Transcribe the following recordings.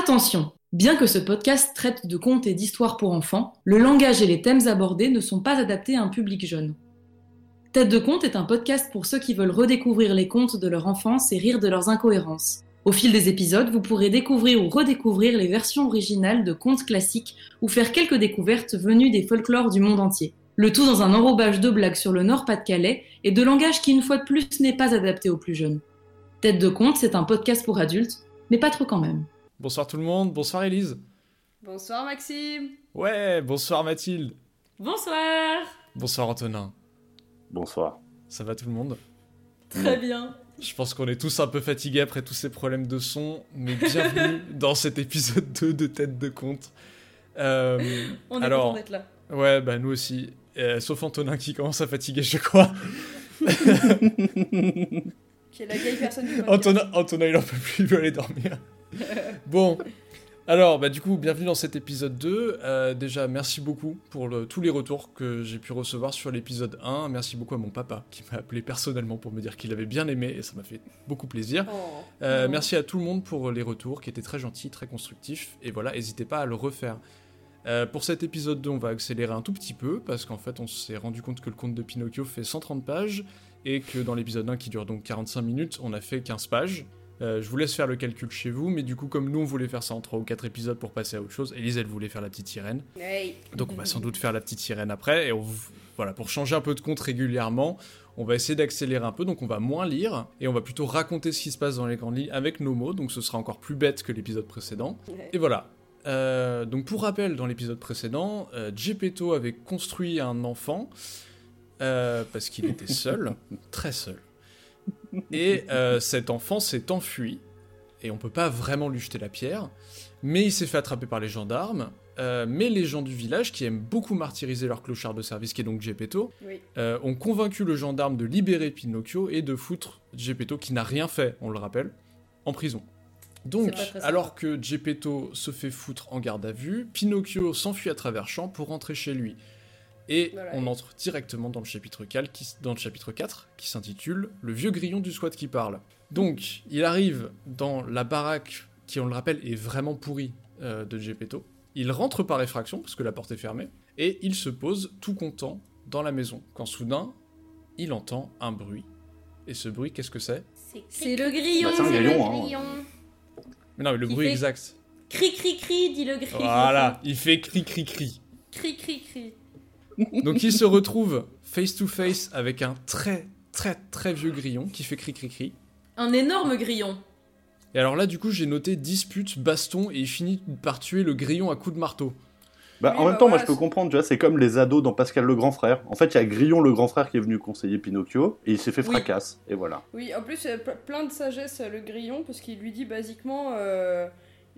Attention Bien que ce podcast traite de contes et d'histoires pour enfants, le langage et les thèmes abordés ne sont pas adaptés à un public jeune. Tête de conte est un podcast pour ceux qui veulent redécouvrir les contes de leur enfance et rire de leurs incohérences. Au fil des épisodes, vous pourrez découvrir ou redécouvrir les versions originales de contes classiques ou faire quelques découvertes venues des folklores du monde entier. Le tout dans un enrobage de blagues sur le Nord-Pas-de-Calais et de langage qui, une fois de plus, n'est pas adapté aux plus jeunes. Tête de conte, c'est un podcast pour adultes, mais pas trop quand même. Bonsoir tout le monde, bonsoir Elise. Bonsoir Maxime. Ouais, bonsoir Mathilde. Bonsoir. Bonsoir Antonin. Bonsoir. Ça va tout le monde? Très bien. Je pense qu'on est tous un peu fatigués après tous ces problèmes de son, mais bienvenue dans cet épisode 2 de Tête de Compte. Euh, On est alors, content d'être là. Ouais, bah nous aussi. Euh, sauf Antonin qui commence à fatiguer, je crois. qui est la vieille personne du Antonin, Antonin, il en peut plus, il veut aller dormir. bon, alors, bah, du coup, bienvenue dans cet épisode 2. Euh, déjà, merci beaucoup pour tous les retours que j'ai pu recevoir sur l'épisode 1. Merci beaucoup à mon papa qui m'a appelé personnellement pour me dire qu'il avait bien aimé et ça m'a fait beaucoup plaisir. Oh. Euh, merci à tout le monde pour les retours qui étaient très gentils, très constructifs. Et voilà, n'hésitez pas à le refaire. Euh, pour cet épisode 2, on va accélérer un tout petit peu parce qu'en fait, on s'est rendu compte que le conte de Pinocchio fait 130 pages et que dans l'épisode 1 qui dure donc 45 minutes, on a fait 15 pages. Euh, je vous laisse faire le calcul chez vous, mais du coup, comme nous, on voulait faire ça en 3 ou 4 épisodes pour passer à autre chose, Elise, elle voulait faire la petite sirène. Donc, on va sans doute faire la petite sirène après. Et voilà, pour changer un peu de compte régulièrement, on va essayer d'accélérer un peu, donc on va moins lire, et on va plutôt raconter ce qui se passe dans les grandes lignes avec nos mots, donc ce sera encore plus bête que l'épisode précédent. Et voilà. Euh, donc pour rappel, dans l'épisode précédent, euh, Gepetto avait construit un enfant, parce qu'il était seul, très seul. Et euh, cet enfant s'est enfui, et on peut pas vraiment lui jeter la pierre, mais il s'est fait attraper par les gendarmes. Euh, mais les gens du village, qui aiment beaucoup martyriser leur clochard de service, qui est donc Geppetto, euh, ont convaincu le gendarme de libérer Pinocchio et de foutre Geppetto, qui n'a rien fait, on le rappelle, en prison. Donc, alors que Geppetto se fait foutre en garde à vue, Pinocchio s'enfuit à travers champs pour rentrer chez lui. Et on entre directement dans le chapitre 4 qui, dans le chapitre 4 qui s'intitule Le vieux grillon du squat qui parle. Donc, il arrive dans la baraque qui, on le rappelle, est vraiment pourrie euh, de Gepetto. Il rentre par effraction parce que la porte est fermée et il se pose tout content dans la maison quand soudain il entend un bruit. Et ce bruit, qu'est-ce que c'est? C'est le grillon. Bah, c'est un grillon. Hein. Mais non, mais le bruit exact. Cri cri cri, dit le grillon. Voilà, il fait cri cri cri. Cri cri cri. Donc il se retrouve face to face avec un très très très vieux grillon qui fait cri cri cri. Un énorme grillon. Et alors là du coup j'ai noté dispute, baston et il finit par tuer le grillon à coups de marteau. Bah, en même bah temps, moi je peux comprendre, tu vois, c'est comme les ados dans Pascal le grand frère. En fait, il y a Grillon le grand frère qui est venu conseiller Pinocchio et il s'est fait fracasse, et voilà. Oui, en plus, plein de sagesse le Grillon parce qu'il lui dit basiquement. Euh,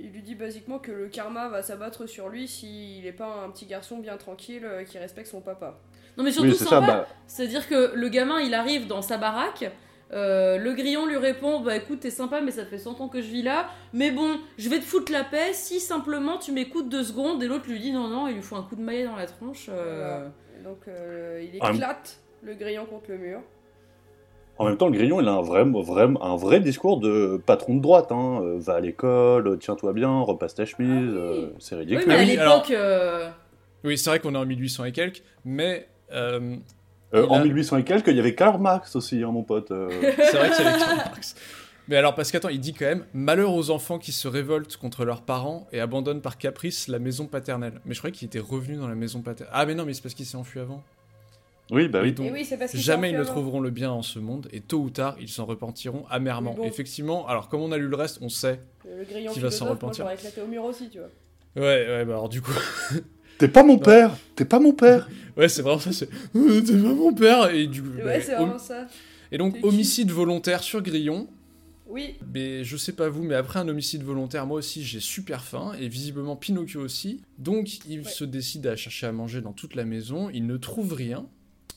il lui dit basiquement que le karma va s'abattre sur lui s'il n'est pas un petit garçon bien tranquille euh, qui respecte son papa. Non mais surtout sympa, bah. c'est-à-dire que le gamin il arrive dans sa baraque, euh, le grillon lui répond Bah écoute, t'es sympa, mais ça fait 100 ans que je vis là. Mais bon, je vais te foutre la paix si simplement tu m'écoutes deux secondes. Et l'autre lui dit Non, non, il lui faut un coup de maillet dans la tronche. Euh. Donc il éclate le grillon contre le mur. En même temps, le grillon, il a un vrai, vrai, un vrai discours de patron de droite. Hein. Euh, va à l'école, tiens-toi bien, repasse ta chemise, ah euh, c'est ridicule. Oui, mais à l'époque. Euh, oui, c'est vrai qu'on est en 1800 et quelques, mais. en 1800 et quelques, il y avait Karl Marx aussi, hein, mon pote. c'est vrai qu'il y avait Karl Marx. Mais alors, parce qu'attends, il dit quand même Malheur aux enfants qui se révoltent contre leurs parents et abandonnent par caprice la maison paternelle. Mais je croyais qu'il était revenu dans la maison paternelle. Ah, mais non, mais c'est parce qu'il s'est enfui avant. Oui, bah oui. Donc, jamais ils ne trouveront le bien en ce monde, et tôt ou tard, ils s'en repentiront amèrement. Effectivement, alors comme on a lu le reste, on sait qu'il va s'en repentir. Moi, éclaté au mur aussi, tu vois. Ouais, ouais, bah alors du coup. T'es pas mon père T'es pas mon père Ouais, c'est vraiment ça, c'est. Euh, t'es pas mon père Et du coup. Ouais, bah, c'est vraiment ça. Et donc, homicide volontaire sur Grillon. Oui. Mais je sais pas vous, mais après un homicide volontaire, moi aussi j'ai super faim, et visiblement Pinocchio aussi. Donc il se décide à chercher à manger dans toute la maison, il ne trouve rien,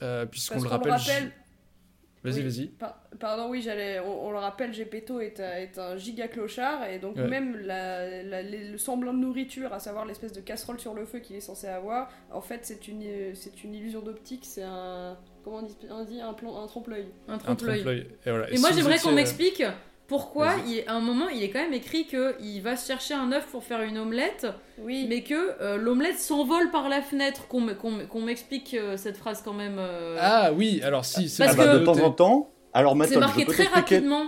euh, puisqu'on le rappelle. Vas-y, vas-y. pardon, oui, j'allais. On, le rappelle, Gepetto est, est un giga clochard et donc même le semblant de nourriture, à savoir l'espèce de casserole sur le feu qu'il est censé avoir, en fait, c'est une, c'est une illusion d'optique, c'est un. Comment on dit, un, plan, un trompe-l'œil. Un trompe-l'œil. Et, moi, j'aimerais qu'on euh, m'explique pourquoi il, à un moment il est quand même écrit que il va chercher un œuf pour faire une omelette, oui. mais que euh, l'omelette s'envole par la fenêtre. Qu'on m'explique euh, cette phrase quand même. Euh. Ah oui, alors si, c'est ah bah, de temps en temps. Alors c'est marqué très rapidement.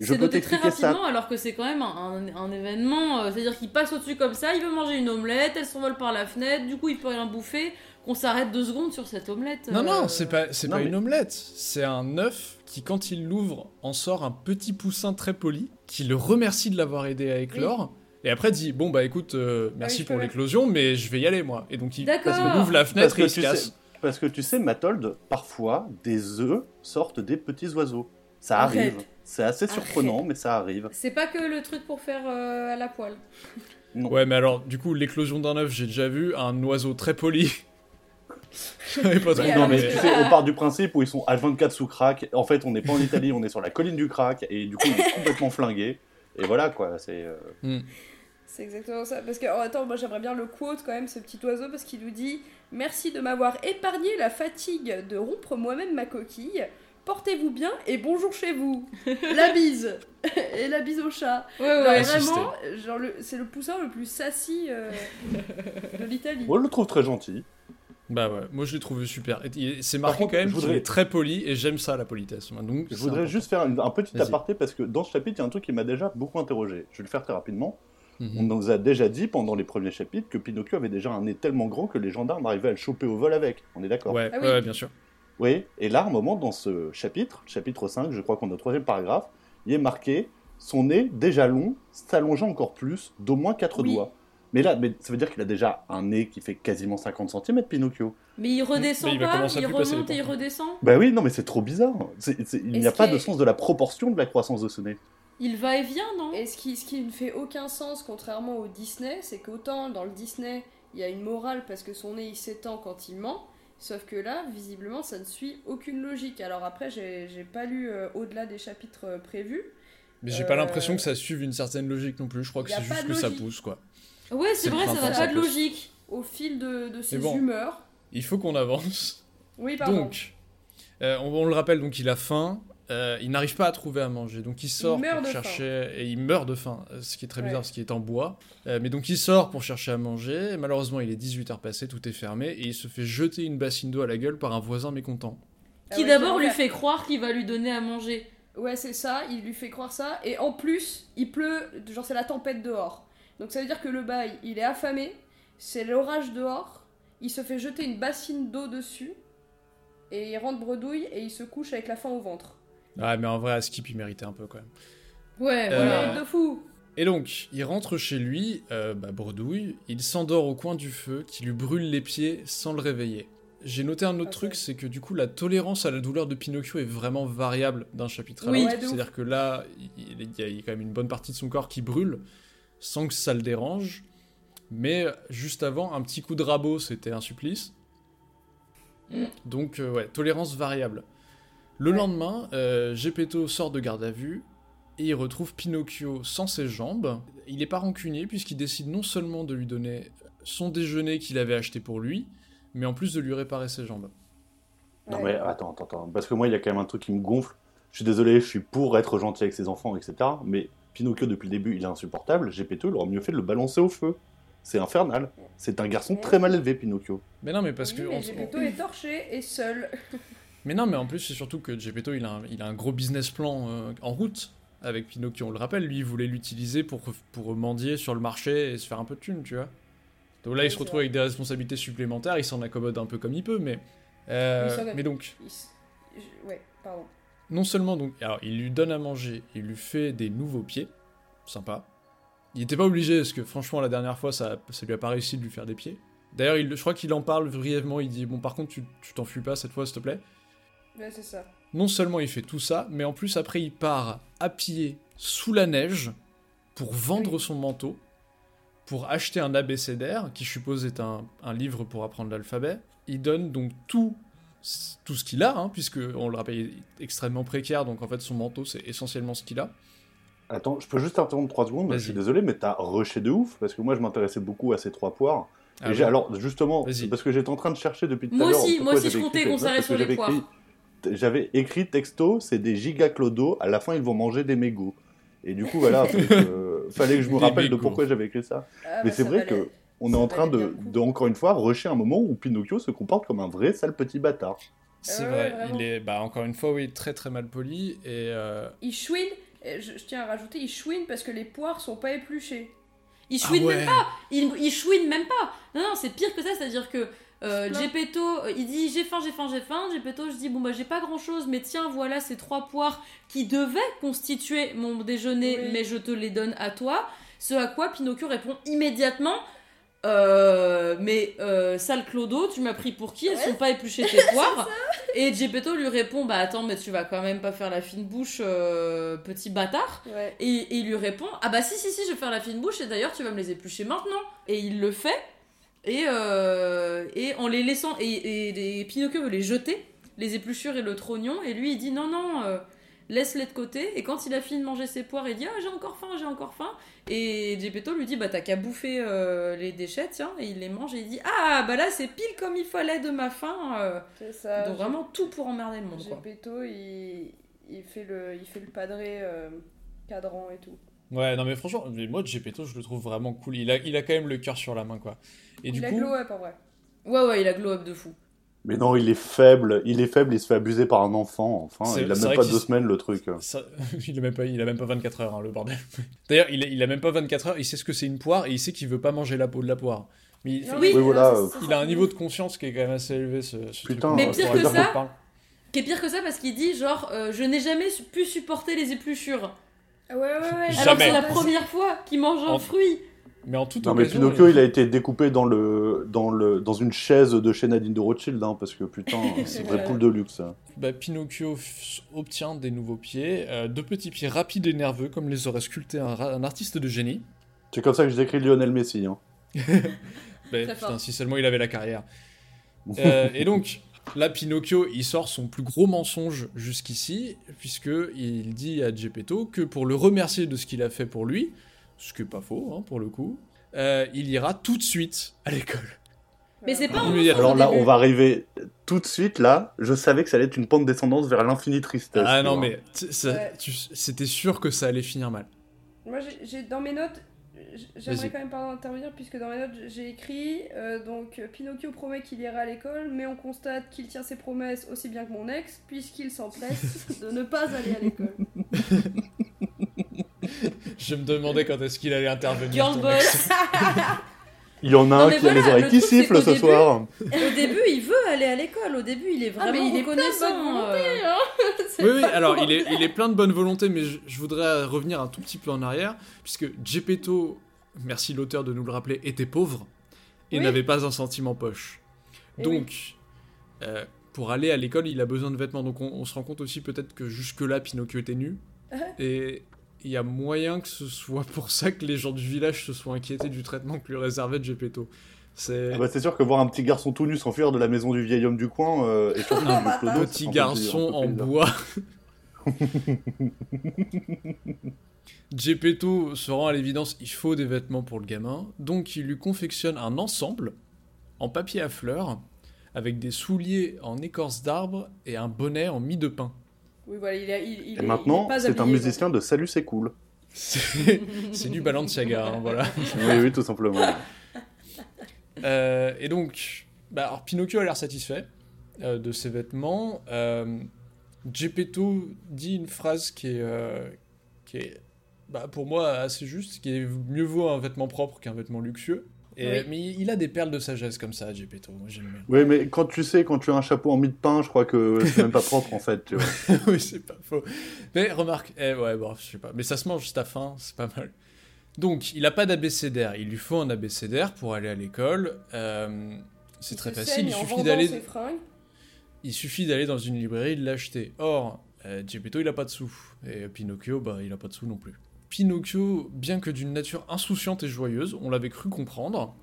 Je noté très rapidement alors que c'est quand même un, un, événement. C'est-à-dire qu'il passe au-dessus comme ça, il veut manger une omelette, elle s'envole par la fenêtre, du coup il peut rien bouffer qu'on s'arrête deux secondes sur cette omelette. Non, non, c'est pas, c'est pas une omelette. C'est un œuf qui, quand il l'ouvre, en sort un petit poussin très poli qui le remercie de l'avoir aidé à éclore. Et après dit bon bah écoute euh, merci pour l'éclosion mais je vais y aller moi et donc il ouvre la fenêtre et il se casse. parce que tu sais Mathold parfois des œufs sortent des petits oiseaux ça arrive c'est assez surprenant mais ça arrive. C'est pas que le truc pour faire euh, à la poêle. Ouais mais alors du coup l'éclosion d'un œuf j'ai déjà vu un oiseau très poli non, mais tu sais, on part du principe où ils sont H24 sous crack. En fait, on n'est pas en Italie, on est sur la colline du crack, et du coup, il est complètement flingué. Et voilà, quoi, c'est. Euh, hmm. C'est exactement ça. Parce que, oh, attends, moi j'aimerais bien le quote quand même, ce petit oiseau, parce qu'il nous dit Merci de m'avoir épargné la fatigue de rompre moi-même ma coquille. Portez-vous bien et bonjour chez vous. la bise et la bise au chat. Ouais, ouais, vraiment, genre c'est le poussin le plus sassy euh, de l'Italie. Moi, je le trouve très gentil. Bah ouais, moi je l'ai trouvé super. C'est marqué quand même qu'il est très poli et j'aime ça la politesse. Donc, je voudrais juste faire un, petit aparté parce que dans ce chapitre, il y a un truc qui m'a déjà beaucoup interrogé. Je vais le faire très rapidement. Mhm. On nous a déjà dit pendant les premiers chapitres que Pinocchio avait déjà un nez tellement grand que les gendarmes arrivaient à le choper au vol avec. On est d'accord? Ouais, ah ouais, bien sûr. Oui, et là, un moment dans ce chapitre, chapitre 5, je crois qu'on est au troisième paragraphe, il est marqué son nez déjà long, s'allongeant encore plus, d'au moins quatre doigts. Mais là, mais ça veut dire qu'il a déjà un nez qui fait quasiment 50 cm, Pinocchio. Mais il redescend pas, il remonte et il redescend. Bah oui, non, mais c'est trop bizarre. il n'y a pas de sens de la proportion de la croissance de ce nez. Il va et vient, non? Et ce qui, ce qui ne fait aucun sens, contrairement au Disney, c'est qu'autant dans le Disney, il y a une morale parce que son nez il s'étend quand il ment, sauf que là, visiblement, ça ne suit aucune logique. Alors après, j'ai pas lu euh, au-delà des chapitres euh, prévus. Mais j'ai pas l'impression euh, que ça suive une certaine logique non plus. Je crois que c'est juste que ça pousse, quoi. Ouais, c'est vrai, ça n'a pas de logique. Au fil de, de ses humeurs. Il faut qu'on avance. Oui, pardon. Donc, euh, on, le rappelle, donc il a faim. Euh, il n'arrive pas à trouver à manger, donc il sort pour chercher et il meurt de faim, ce qui est très bizarre parce qu'il est en bois. Euh, mais donc il sort pour chercher à manger. malheureusement, il est 18h passé, tout est fermé et il se fait jeter une bassine d'eau à la gueule par un voisin mécontent. Ah qui d'abord lui fait croire qu'il va lui donner à manger. Ouais, c'est ça, il lui fait croire ça et en plus, il pleut, genre c'est la tempête dehors. Donc ça veut dire que le bail, il est affamé, c'est l'orage dehors, il se fait jeter une bassine d'eau dessus, et il rentre bredouille et il se couche avec la faim au ventre. Ouais, mais en vrai, à Skip, il méritait un peu quand même. Ouais, voilà. de fou. Et donc, il rentre chez lui, euh, bah, bredouille, il s'endort au coin du feu qui lui brûle les pieds sans le réveiller. J'ai noté un autre truc, c'est que du coup, la tolérance à la douleur de Pinocchio est vraiment variable d'un chapitre à l'autre. C'est-à-dire que là, il y, a quand même une bonne partie de son corps qui brûle, sans que ça le dérange. Mais juste avant, un petit coup de rabot, c'était un supplice. Donc, euh, ouais, tolérance variable. Le lendemain, euh, Gepetto sort de garde à vue et il retrouve Pinocchio sans ses jambes. Il n'est pas rancunier puisqu'il décide non seulement de lui donner son déjeuner qu'il avait acheté pour lui, mais en plus de lui réparer ses jambes. Non mais attends, attends, attends, parce que moi il y a quand même un truc qui me gonfle. Je suis désolé, je suis pour être gentil avec ses enfants, etc. Mais Pinocchio, depuis le début, il est insupportable. Gepetto, il aurait mieux fait de le balancer au feu. C'est infernal. C'est un garçon très mal élevé, Pinocchio. Mais non, mais parce que. Mais Gepetto est torché et seul. mais non, mais en plus, c'est surtout que Gepetto, il a un, il a un gros business plan euh, en route avec Pinocchio. On le rappelle, lui, il voulait l'utiliser pour, pour mendier sur le marché et se faire un peu de thunes, tu vois. Donc là, il se retrouve avec des responsabilités supplémentaires, il s'en accommode un peu comme il peut, mais. Euh, mais donc. Ouais, pardon non seulement donc, alors il lui donne à manger, il lui fait des nouveaux pieds, sympa. Il n'était pas obligé, parce que franchement la dernière fois ça, ça lui a pas réussi de lui faire des pieds. D'ailleurs, je crois qu'il en parle brièvement, il dit bon par contre tu t'enfuis pas cette fois s'il te plaît. Ouais c'est ça. Non seulement il fait tout ça, mais en plus après il part à pied sous la neige pour vendre son manteau, pour acheter un abécédaire, qui je suppose est un, un livre pour apprendre l'alphabet. Il donne donc tout tout ce qu'il a, hein, puisque on le rappelle, il est extrêmement précaire, donc en fait son manteau c'est essentiellement ce qu'il a. Attends, je peux juste interrompre 3 secondes, je suis désolé, mais t'as rushé de ouf, parce que moi je m'intéressais beaucoup à ces trois poires. Ah alors justement, parce que j'étais en train de chercher depuis tout à l'heure. Moi aussi, moi aussi je comptais qu'on s'arrête sur les poires. j'avais écrit texto, c'est des giga clodo. À la fin, ils vont manger des mégots. Et du coup, voilà, fallait que, fallait que je me rappelle de pourquoi j'avais écrit ça. Ah, Mais bah, c'est vrai valait- que on est en train de, encore une fois, rusher un moment où Pinocchio se comporte comme un vrai sale petit bâtard. C'est vrai, vraiment. il est, bah, encore une fois, oui, très très mal poli. Et euh, Il chouine, et je, je tiens à rajouter, il chouine parce que les poires sont pas épluchées. Il ah chouine ouais. même pas il, il chouine même pas Non, non, c'est pire que ça, c'est-à-dire que euh. Gepetto, euh, il dit j'ai faim, j'ai faim, j'ai faim. Gepetto, je dis bon bah j'ai pas grand-chose, mais tiens, voilà ces trois poires qui devaient constituer mon déjeuner, Oui. mais je te les donne à toi. Ce à quoi Pinocchio répond immédiatement euh, mais euh, sale Clodo, tu m'as pris pour qui? Elles Ouais. sont pas épluchées tes poires. Et Gepetto lui répond bah attends, mais tu vas quand même pas faire la fine bouche, euh, petit bâtard. Ouais. Et, et il lui répond Ah bah si, si, si, je vais faire la fine bouche et d'ailleurs tu vas me les éplucher maintenant. Et il le fait. Et, et en les laissant. Et, et, et Pinocchio veut les jeter, les épluchures et le trognon. Et lui il dit Non, non, laisse-les de côté. Et quand il a fini de manger ses poires, il dit Ah j'ai encore faim, j'ai encore faim. Et Gepetto lui dit Bah t'as qu'à bouffer euh, les déchets, tiens. Et il les mange et il dit Ah bah là c'est pile comme il fallait de ma faim. euh. C'est ça. Donc vraiment tout pour emmerder le monde quoi. Gepetto, il, il, fait le, il fait le padré euh, cadran et tout. ouais, non mais franchement, mais moi Gepetto, je le trouve vraiment cool. Il a, il a quand même le cœur sur la main, quoi. Et il du a coup, glow up en vrai. Ouais, ouais, il a glow up de fou. Mais non, il est faible, il est faible, il se fait abuser par un enfant. Enfin, il a même pas deux se- semaines le truc. ça, il, a même pas, il a même pas 24 heures, hein, le bordel. D'ailleurs, il, a- il a même pas 24 heures, il sait ce que c'est une poire et il sait qu'il veut pas manger la peau de la poire. Mais il, Oui. voilà, il a un niveau de conscience qui est quand même assez élevé, ce, ce Putain, truc. Mais pire que ça. Qui est pire que ça parce qu'il dit genre euh, je n'ai jamais pu supporter les épluchures. Ah Ouais, ouais, ouais. Alors c'est la première fois qu'il mange un En- fruit. Mais en toute Non, mais Pinocchio, il a été découpé dans, le, dans, le, dans une chaise de chez Nadine de Rothschild, hein, parce que putain, c'est une vraie poule de luxe. hein. bah, Pinocchio obtient des nouveaux pieds, euh, deux petits pieds rapides et nerveux, comme les aurait sculptés un, artiste de génie. C'est comme ça que j'ai décrit Lionel Messi. Hein. Bah, putain, si seulement il avait la carrière. Euh, et donc, là, Pinocchio, il sort son plus gros mensonge jusqu'ici, puisque il dit à Geppetto que pour le remercier de ce qu'il a fait pour lui, ce qui est pas faux, hein, pour le coup, euh, il ira tout de suite à l'école. Mais c'est pas un mensonge Alors là, on va arriver tout de suite, là. Je savais que ça allait être une pente descendante vers l'infini tristesse. Ah non, mais c'était sûr que ça allait finir mal. Moi, j'ai- dans mes notes, j'aimerais quand même pas intervenir puisque dans mes notes j'ai écrit euh, donc Pinocchio promet qu'il ira à l'école, mais on constate qu'il tient ses promesses aussi bien que mon ex puisqu'il s'empresse de ne pas aller à l'école. Je me demandais quand est-ce qu'il allait intervenir. Girl ton boss. Il y en a Non, un qui a les oreilles le qui sifflent ce début- soir. Au début, il veut aller à l'école. Au début, il est Ah, vraiment mais il est plein de bonne reconnaissant. volonté, euh. hein Oui, oui, alors il est, il est plein de bonne volonté, mais je, je voudrais revenir un tout petit peu en arrière, puisque Geppetto, merci l'auteur de nous le rappeler, était pauvre et Oui. n'avait pas un centime poche. Eh Donc, euh, pour aller à l'école, il a besoin de vêtements. Donc on, on se rend compte aussi peut-être que jusque-là, Pinocchio était nu. Ah. et il y a moyen que ce soit pour ça que les gens du village se soient inquiétés du traitement que lui réservait Geppetto. C'est Ah bah, c'est sûr que voir un petit garçon tout nu s'enfuir de la maison du vieil homme du coin, euh, et surtout clodo, petit garçon en bois. Geppetto se rend à l'évidence, il faut des vêtements pour le gamin, donc il lui confectionne un ensemble en papier à fleurs avec des souliers en écorce d'arbre et un bonnet en mie de pain. Oui, voilà, il, a- il, il est- Et maintenant, c'est un musicien de Salut, c'est cool. C'est du Balenciaga, hein, voilà. oui, oui, tout simplement. Euh, et donc, bah, alors Pinocchio a l'air satisfait euh, de ses vêtements. Euh, Geppetto dit une phrase qui est, euh, qui est bah, pour moi assez juste, qui est mieux vaut un vêtement propre qu'un vêtement luxueux. Et, Oui. Mais il a des perles de sagesse comme ça, Geppetto. Moi j'aime bien. Oui, mais quand tu sais, quand tu as un chapeau en mie de pain, je crois que c'est même pas propre en fait. Tu vois. oui, c'est pas faux. Mais remarque, eh, ouais, bon, je sais pas. Mais ça se mange juste à faim, c'est pas mal. Donc, il a pas d'abécédaire. Il lui faut un abécédaire pour aller à l'école. Euh, c'est très facile. Il suffit d'aller. Il suffit d'aller dans une librairie et de l'acheter. Or, euh, Geppetto, il a pas de sous. Et Pinocchio, bah, il a pas de sous non plus. Pinocchio, bien que d'une nature insouciante et joyeuse, on l'avait cru comprendre,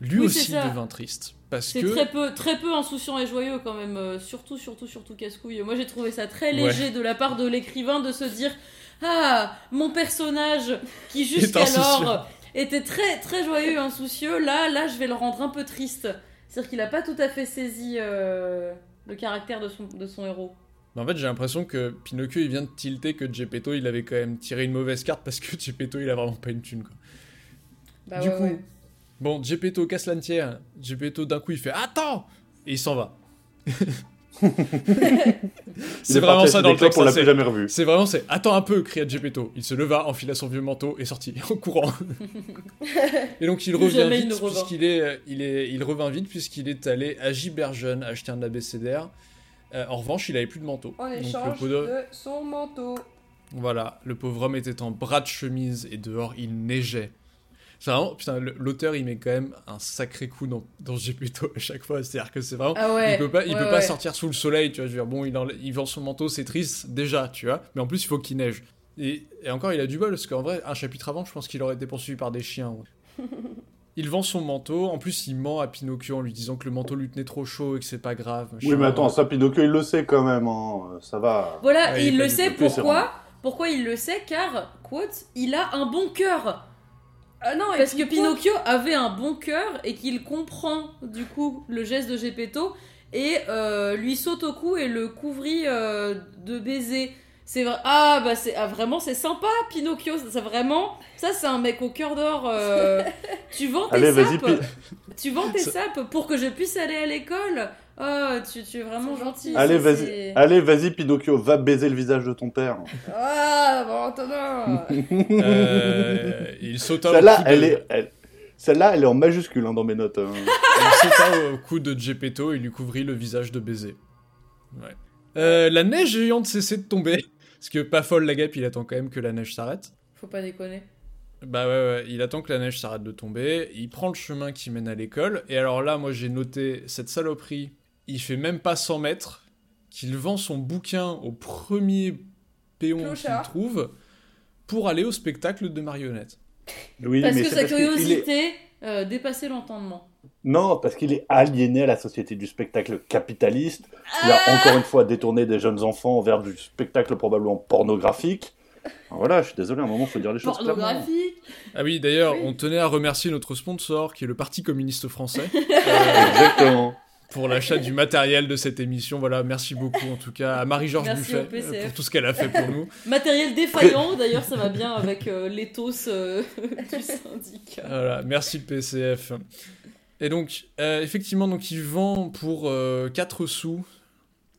lui Oui, aussi devint triste. Parce C'est que. très peu, très peu insouciant et joyeux quand même. euh, surtout, surtout, surtout casse-couille. Moi, j'ai trouvé ça très Ouais. léger de la part de l'écrivain de se dire Ah, mon personnage qui jusqu'alors était très, très joyeux et insoucieux, là, là, je vais le rendre un peu triste. C'est-à-dire qu'il a pas tout à fait saisi euh, le caractère de son, de son héros. Mais en fait, j'ai l'impression que Pinocchio, il vient de tilter que Geppetto, il avait quand même tiré une mauvaise carte parce que Geppetto, il a vraiment pas une thune, quoi. Bah du ouais, coup, ouais. bon, Geppetto casse l'antière. Geppetto, d'un coup, il fait Attends Et il s'en va. C'est est vraiment ça dans le texte. on l'a jamais revu. C'est vraiment, c'est Attends un peu, cria Geppetto. Il se leva, enfila son vieux manteau et sortit en courant. et donc il revient vite puisqu'il est, euh, il est, il revint vite puisqu'il est allé à Giberjeune acheter un abécédaire. Euh, en revanche, il avait plus de manteau. En échange pauvre- de son manteau. Voilà, le pauvre homme était en bras de chemise et dehors il neigeait. C'est vraiment, putain, l'auteur il met quand même un sacré coup dans, dans Geppetto à chaque fois. C'est-à-dire que c'est vraiment. Ah ouais. il peut pas, il ouais, peut pas ouais. sortir sous le soleil, tu vois. Je veux dire, bon, il, enlè- il vend son manteau, c'est triste déjà, tu vois. Mais en plus, il faut qu'il neige. Et, et encore, il a du bol parce qu'en vrai, un chapitre avant, je pense qu'il aurait été poursuivi par des chiens. il vend son manteau. En plus, il ment à Pinocchio en lui disant que le manteau lui tenait trop chaud et que c'est pas grave. Oui, mais attends, ça, Pinocchio, il le sait quand même. hein. Ça va. Voilà, Ouais, il le sait du tout pourquoi Pourquoi il le sait? Car, quote, il a un bon cœur. Ah non, Parce que Pinocchio avait un bon cœur et qu'il comprend du coup le geste de Geppetto et euh, lui saute au cou et le couvrit euh, de baisers. C'est vrai. Ah bah c'est ah, vraiment c'est sympa Pinocchio. C'est vraiment ça c'est un mec au cœur d'or. euh. tu vends tes Allez, vas-y, sapes. Pi- Tu vends tes sapes pour que je puisse aller à l'école. Oh tu, tu es vraiment gentil. Allez, vas-y, allez, vas-y, Pinocchio, va baiser le visage de ton père. Ah, bon, Antonin Euh, il sauta au Celle-là, de- elle est, elle- celle-là, elle est en majuscule hein, dans mes notes. hein. Il sauta au cou de Geppetto et lui couvrit le visage de baisers. Ouais. Euh, la neige géante cessait de tomber. Parce que pas folle la guêpe, il attend quand même que la neige s'arrête. Faut pas déconner. Bah ouais, ouais, il attend que la neige s'arrête de tomber. Il prend le chemin qui mène à l'école. Et alors là, moi j'ai noté cette saloperie. Il fait même pas 100 mètres. Qu'il vend son bouquin au premier péon qu'il trouve pour aller au spectacle de marionnettes. Oui, parce mais que sa est- curiosité euh, dépassait l'entendement. Non, parce qu'il est aliéné à la société du spectacle capitaliste. Il a encore une fois détourné des jeunes enfants vers du spectacle probablement pornographique. Alors Voilà, je suis désolé, à un moment, il faut dire les choses clairement. Pornographique. Ah oui, d'ailleurs, Oui. on tenait à remercier notre sponsor, qui est le Parti communiste français. Exactement. pour l'achat du matériel de cette émission. Voilà, merci beaucoup en tout cas à Marie-Georges Buffet euh, pour tout ce qu'elle a fait pour nous. Matériel défaillant, d'ailleurs ça va bien avec euh, l'éthos euh, du syndicat. Voilà, merci PCF. Et donc, euh, effectivement, donc il vend pour euh, 4 sous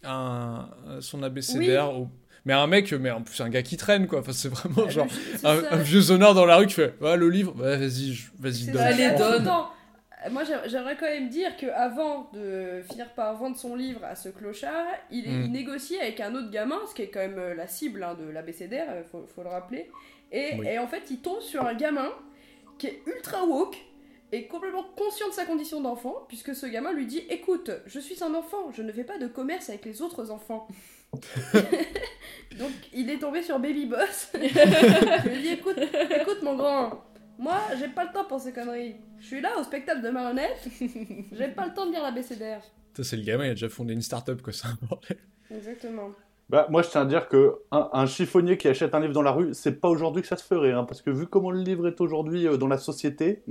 un, son au- Mais un mec, mais en plus un gars qui traîne quoi. Enfin, c'est vraiment genre C'est un, vieux zonard dans la rue qui fait ouais, le livre, ouais, vas-y, je- vas-y, donne. Allez, donne. euh, Moi, j'ai- j'aimerais quand même dire qu'avant de finir par vendre son livre à ce clochard, il, Mm. il négocie avec un autre gamin, ce qui est quand même euh, la cible hein, de l'abécédaire, il faut, faut le rappeler. Et, Oui. et en fait, il tombe sur un gamin qui est ultra woke et complètement conscient de sa condition d'enfant, puisque ce gamin lui dit Écoute, je suis un enfant, je ne fais pas de commerce avec les autres enfants. Donc, il est tombé sur Baby Boss. il lui dit Écoute, écoute, mon grand, moi, j'ai pas le temps pour ces conneries. Je suis là au spectacle de marionnettes, j'ai pas le temps de lire la BCDR. Ça, c'est le gamin, il a déjà fondé une start-up quoi, c'est un bordel. Exactement. Bah, moi, je tiens à dire que un, un chiffonnier qui achète un livre dans la rue, c'est pas aujourd'hui que ça se ferait, hein, parce que vu comment le livre est aujourd'hui euh, dans la société.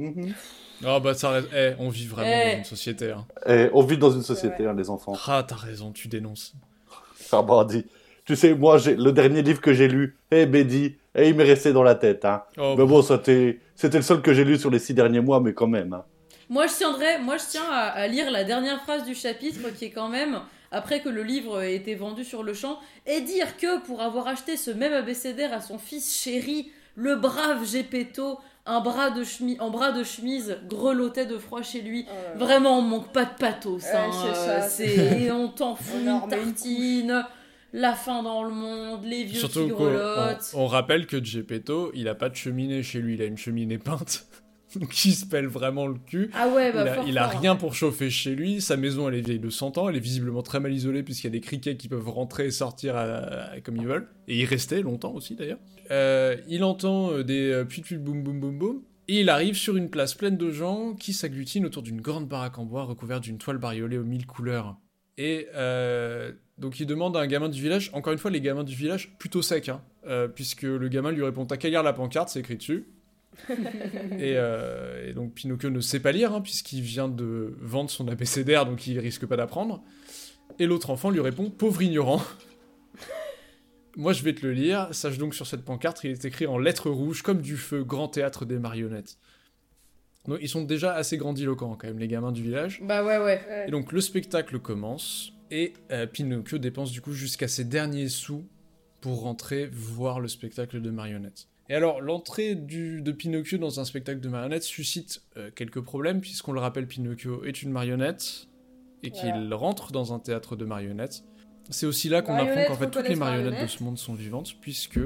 Ah bah ça reste. Eh, on vit vraiment Eh. dans une société. Hein. et on vit dans une société, hein, les enfants. Ah, t'as raison, tu dénonces. Faire brandy. Tu sais, moi, j'ai le dernier livre que j'ai lu, eh, Bédi, et il m'est resté dans la tête. Hein. Oh, Mais bon, c'était c'était le seul que j'ai lu sur les six derniers mois, mais quand même. hein. Moi je tiendrais, moi je tiens à, à lire la dernière phrase du chapitre qui est quand même après que le livre ait été vendu sur le champ et dire que pour avoir acheté ce même abécédaire à son fils chéri, le brave Gepetto, un bras de chemise, en bras de chemise, grelottait de froid chez lui. Oh là là. Vraiment, on manque pas de pathos. Ouais, hein, c'est ça, euh, c'est c'est et on t'en fout une tartine, la faim dans le monde, les vieux Surtout qui grelottent. on, on rappelle que Geppetto, il a pas de cheminée chez lui, il a une cheminée peinte. Il se pèle vraiment le cul. Ah ouais, bah il a, fort il a fort. rien pour chauffer chez lui. Sa maison, elle est vieille de 100 ans. Elle est visiblement très mal isolée puisqu'il y a des criquets qui peuvent rentrer et sortir à- à- comme ils veulent. Et y rester longtemps aussi d'ailleurs. Euh, il entend euh, des euh, puit puit boum boum boum boum. Et il arrive sur une place pleine de gens qui s'agglutinent autour d'une grande baraque en bois recouverte d'une toile bariolée aux mille couleurs. Et euh, donc il demande à un gamin du village, encore une fois les gamins du village, plutôt secs, hein, euh, puisque le gamin lui répond T'as qu'à lire la pancarte, c'est écrit dessus. et, euh, et donc Pinocchio ne sait pas lire, hein, puisqu'il vient de vendre son abécédaire, donc il risque pas d'apprendre. Et l'autre enfant lui répond Pauvre ignorant. moi je vais te le lire. Sache donc sur cette pancarte, il est écrit en lettres rouges comme du feu, grand théâtre des marionnettes. Donc, ils sont déjà assez grandiloquents quand même, les gamins du village. Bah ouais, ouais. Et donc le spectacle commence et euh, Pinocchio dépense du coup jusqu'à ses derniers sous pour rentrer voir le spectacle de marionnettes. Et alors, l'entrée de Pinocchio dans un spectacle de marionnettes suscite euh, quelques problèmes, puisqu'on le rappelle, Pinocchio est une marionnette, et qu'il rentre dans un théâtre de marionnettes. C'est aussi là qu'on apprend qu'en fait toutes les marionnettes, de ce monde sont vivantes, puisque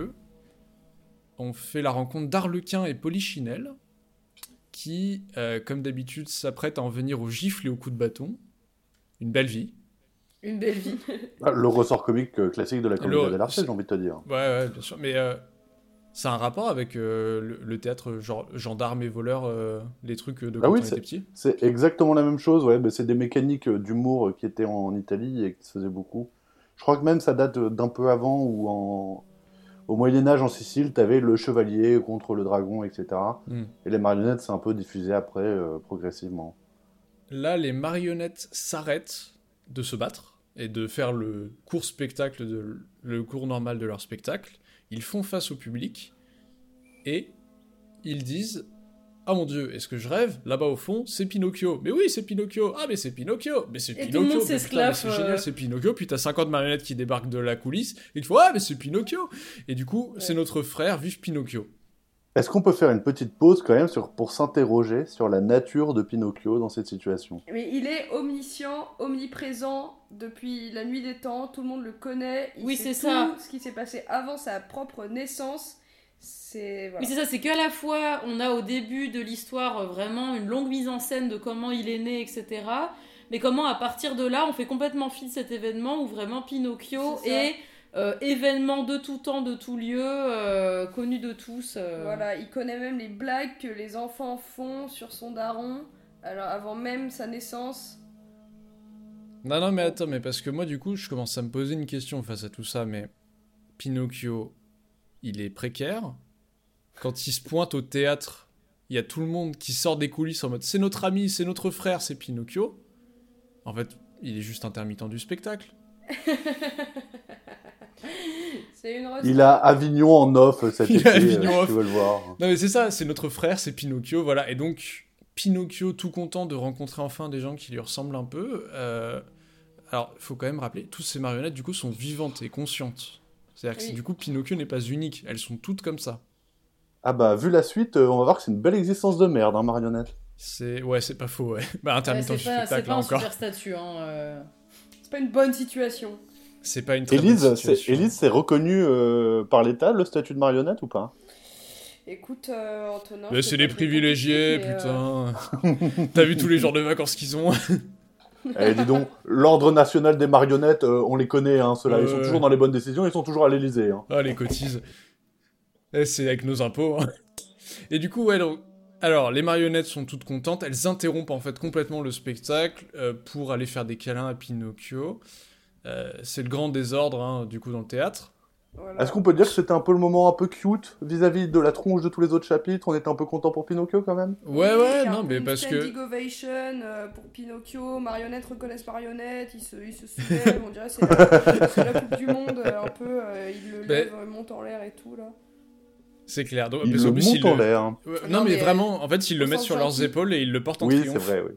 on fait la rencontre d'Arlequin et Polichinelle, qui, euh, comme d'habitude, s'apprêtent à en venir aux gifles et aux coups de bâton. Une belle vie. Une belle vie. Ah, le ressort comique euh, classique de la comédie de l'Arcel, j'ai envie de te dire. Ouais, ouais, bien sûr. Mais c'est un rapport avec euh, le, théâtre genre gendarme et voleur, euh, les trucs de ah quand oui, petit C'est exactement la même chose, ouais. c'est des mécaniques euh, d'humour qui étaient en Italie et qui se faisaient beaucoup. Je crois que même ça date d'un peu avant ou en... au Moyen-Âge en Sicile, tu avais le chevalier contre le dragon, etc. Hmm. Et les marionnettes, c'est un peu diffusé après, progressivement. Là, les marionnettes s'arrêtent de se battre et de faire le court spectacle, de, le cours normal de leur spectacle ils font face au public et ils disent Ah mon dieu, est-ce que je rêve? Là-bas au fond, c'est Pinocchio. Mais oui, c'est Pinocchio. Ah, mais c'est Pinocchio. Mais c'est Pinocchio. C'est génial, euh. c'est Pinocchio. Puis t'as 50 marionnettes qui débarquent de la coulisse. Et il faut Ah, mais c'est Pinocchio. Et du coup, c'est notre frère, vive Pinocchio. Est-ce qu'on peut faire une petite pause quand même sur, pour s'interroger sur la nature de Pinocchio dans cette situation? Mais il est omniscient, omniprésent depuis la nuit des temps, tout le monde le connaît. oui, c'est ça. Ce qui s'est passé avant sa propre naissance. C'est Oui, c'est ça, c'est qu'à la fois, on a au début de l'histoire vraiment une longue mise en scène de comment il est né, etc. Mais comment à partir de là, on fait complètement fi de cet événement où vraiment Pinocchio est euh, événement de tout temps, de tout lieu, euh, connu de tous. Euh. Voilà, il connaît même les blagues que les enfants font sur son daron, alors avant même sa naissance. Non, non, mais attends, mais parce que moi, du coup, je commence à me poser une question face à tout ça, mais Pinocchio, il est précaire. Quand il se pointe au théâtre, il y a tout le monde qui sort des coulisses en mode c'est notre ami, c'est notre frère, c'est Pinocchio. En fait, il est juste intermittent du spectacle. Il a Avignon en off cet été, euh, tu veux le voir. Non mais c'est ça, c'est notre frère, c'est Pinocchio, voilà. Et donc, Pinocchio tout content de rencontrer enfin des gens qui lui ressemblent un peu. Euh... Alors, il faut quand même rappeler, toutes ces marionnettes, du coup, sont vivantes et conscientes. C'est-à-dire que du coup, Pinocchio n'est pas unique, elles sont toutes comme ça. Ah bah, vu la suite, euh, on va voir que c'est une belle existence de merde, hein, marionnette. C'est... Ouais, c'est pas faux, ouais. Bah, intermittent spectacle, C'est pas un super statut, hein. Euh. C'est pas une bonne situation. C'est pas une très Élise, c'est reconnu euh, par l'État le statut de marionnette ou pas? Écoute, euh, Antonin. Mais c'est les privilégiés, putain. T'as vu tous les jours de vacances qu'ils ont? Eh, dis donc, l'ordre national des marionnettes, euh, on les connaît, hein, ceux-là. Ils sont toujours dans les bonnes décisions, ils sont toujours à l'Elysée. Hein. Ah, les cotises. Eh, c'est avec nos impôts. Hein. Et du coup, ouais, alors, les marionnettes sont toutes contentes. Elles interrompent en fait complètement le spectacle pour aller faire des câlins à Pinocchio. Euh, c'est le grand désordre, hein, du coup, dans le théâtre. Est-ce qu'on peut dire que c'était un peu le moment un peu cute vis-à-vis de la tronche de tous les autres chapitres? On était un peu content pour Pinocchio quand même Ouais, ouais, non, mais parce que. ovation euh, pour Pinocchio, marionnettes reconnaissent marionnettes, ils se, ils se soulèvent, on dirait c'est la, la, Coupe du Monde, euh, un peu, il le lève, monte en l'air et tout là. C'est clair. Donc, il le monte en l'air. Hein. non, mais, vraiment, en fait, ils le mettent sur leurs épaules et ils le portent en triomphe. Oui, c'est vrai, oui.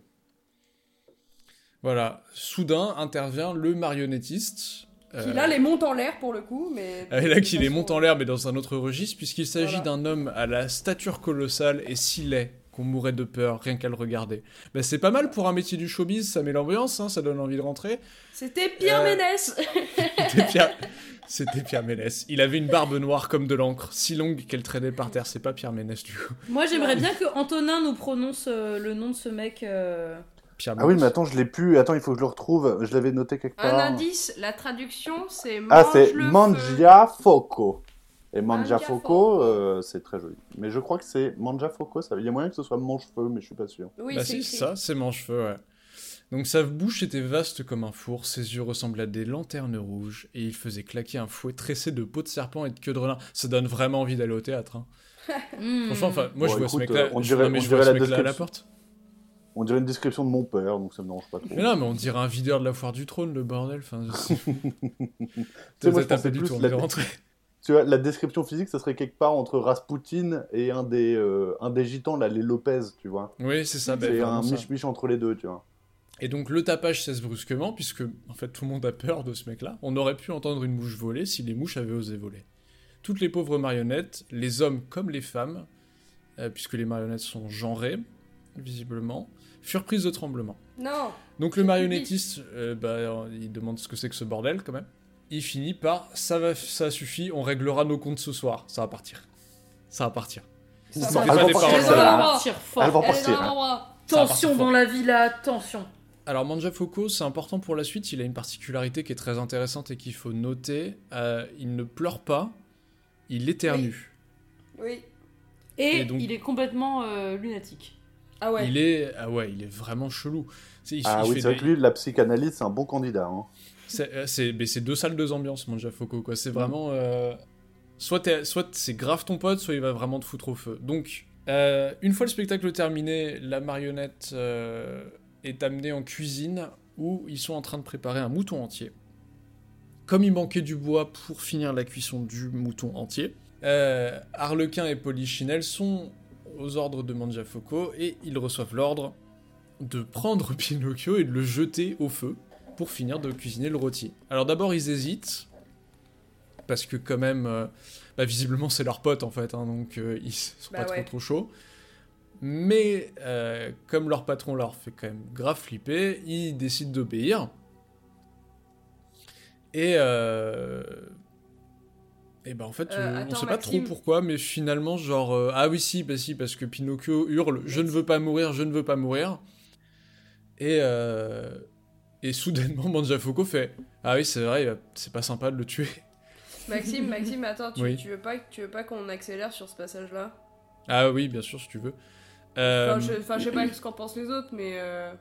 Voilà, soudain intervient le marionnettiste. Qui là les monte en l'air pour le coup, mais. Et là qui les monte en l'air, mais dans un autre registre, puisqu'il s'agit d'un homme à la stature colossale et si laid qu'on mourrait de peur rien qu'à le regarder. Ben, c'est pas mal pour un métier du showbiz, ça met l'ambiance, hein, ça donne envie de rentrer. C'était Pierre euh... Ménès C'était Pierre... Ménès. Il avait une barbe noire comme de l'encre, si longue qu'elle traînait par terre. C'est pas Pierre Ménès du coup. Moi j'aimerais bien que Antonin nous prononce euh, le nom de ce mec. Euh, ah oui, mais attends, je l'ai plus. Attends, il faut que je le retrouve. Je l'avais noté quelque part. Un indice, la traduction, c'est Ah, c'est Mangiafoco. Et Mangiafoco, euh, c'est très joli. Mais je crois que c'est Mangiafoco. Ça... Il y a moyen que ce soit mange-feu, mais je suis pas sûr. Oui, bah c'est ça, c'est mange-feu, ouais. Donc sa bouche était vaste comme un four, ses yeux ressemblaient à des lanternes rouges, et il faisait claquer un fouet tressé de peau de serpent et de queue de renard. Ça donne vraiment envie d'aller au théâtre. Hein. Franchement, moi je vois ce mec-là. On dirait, on dirait la, à la porte. On dirait une description de mon père, donc ça me dérange pas trop. Mais non, mais on dirait un videur de la foire du trône, le bordel. Enfin, sais, moi, je pensais plus la... Tu vois, la description physique, ça serait quelque part entre Rasputin et un des, euh, un des gitans, là, les Lopez, tu vois. Oui, c'est ça. C'est ben, un mich-mich entre les deux, tu vois. Et donc le tapage cesse brusquement, puisque en fait tout le monde a peur de ce mec-là. On aurait pu entendre une mouche voler si les mouches avaient osé voler. Toutes les pauvres marionnettes, les hommes comme les femmes, euh, puisque les marionnettes sont genrées, visiblement, furent prises de tremblement. Non Donc le marionnettiste, euh, bah, il demande ce que c'est que ce bordel quand même. Il finit par ça va, ça suffit, on réglera nos comptes ce soir. Ça va partir. Ça va partir. Ça va partir. Elle va partir. Tension dans la villa, tension. Alors Manjafoko, c'est important pour la suite, il a une particularité qui est très intéressante et qu'il faut noter. Euh, il ne pleure pas, il éternue. Oui. Et, il est complètement euh, lunatique. Ah ouais. Il est, ah ouais, il est vraiment chelou. ah oui, c'est vrai que lui, la psychanalyse, c'est un bon candidat. Hein. Euh, c'est deux salles, deux ambiances, Manjafoko. Quoi. C'est vraiment, soit, soit c'est grave ton pote, soit il va vraiment te foutre au feu. Donc, une fois le spectacle terminé, la marionnette est amené en cuisine où ils sont en train de préparer un mouton entier. Comme il manquait du bois pour finir la cuisson du mouton entier, euh, Harlequin et Polichinelle sont aux ordres de Mangiafoco et ils reçoivent l'ordre de prendre Pinocchio et de le jeter au feu pour finir de cuisiner le rôti. Alors d'abord ils hésitent parce que quand même, euh, bah, visiblement c'est leur pote en fait, hein, donc euh, ils sont bah pas trop trop chauds. Mais euh, comme leur patron leur fait quand même grave flipper, ils décident d'obéir. Et, euh... et ben en fait, euh, on sait pas trop pourquoi, mais finalement, genre, euh, ah oui, si, bah si, parce que Pinocchio hurle Je ne veux pas mourir, je ne veux pas mourir. Et, et soudainement, Mangiafoco fait Ah oui, c'est vrai, c'est pas sympa de le tuer. Maxime, Maxime, attends, tu, tu veux pas, tu veux pas qu'on accélère sur ce passage-là? Ah oui, bien sûr, si tu veux. Euh, enfin, je, sais pas ce qu'en pensent les autres, mais. Euh...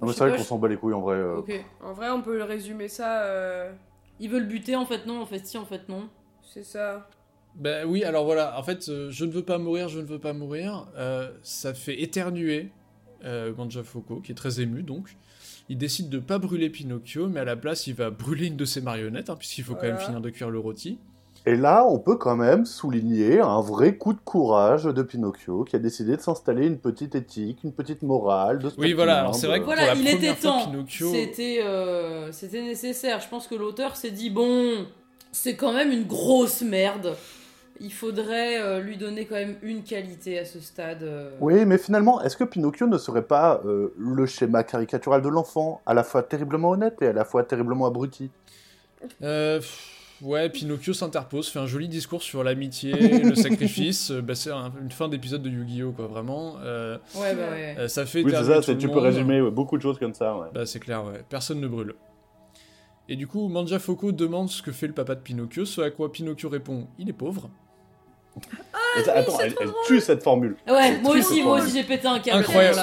Non, mais c'est vrai qu'on s'en bat les couilles en vrai. Euh. Ok, en vrai, on peut résumer ça. Euh, Ils veulent buter, en fait, non, en fait, si, en fait, non. C'est ça. Ben oui, alors voilà, en fait, je ne veux pas mourir, je ne veux pas mourir. ça fait éternuer Manja Foucault, qui est très ému donc. Il décide de pas brûler Pinocchio, mais à la place, il va brûler une de ses marionnettes, hein, puisqu'il faut quand même finir de cuire le rôti. Et là, on peut quand même souligner un vrai coup de courage de Pinocchio qui a décidé de s'installer une petite éthique, une petite morale. De oui, voilà, c'est vrai que voilà, il était temps. Pinocchio... C'était, euh, c'était nécessaire. Je pense que l'auteur s'est dit bon, c'est quand même une grosse merde. Il faudrait euh, lui donner quand même une qualité à ce stade. Euh. Oui, mais finalement, est-ce que Pinocchio ne serait pas le schéma caricatural de l'enfant, à la fois terriblement honnête et à la fois terriblement abruti? Euh, Ouais, Pinocchio s'interpose, fait un joli discours sur l'amitié, le sacrifice. Euh, bah, c'est une fin d'épisode de Yu-Gi-Oh! quoi, vraiment. Euh, ouais, bah ouais. Euh, ça fait. Oui, c'est ça, tu peux résumer beaucoup de choses comme ça, ouais. Bah, c'est clair, ouais. Personne ne brûle. Et du coup, Manja Foko demande ce que fait le papa de Pinocchio, ce à quoi Pinocchio répond il est pauvre. Ah, Attends, elle, tue cette formule. Ouais, moi aussi, moi aussi j'ai pété un câble. Incroyable,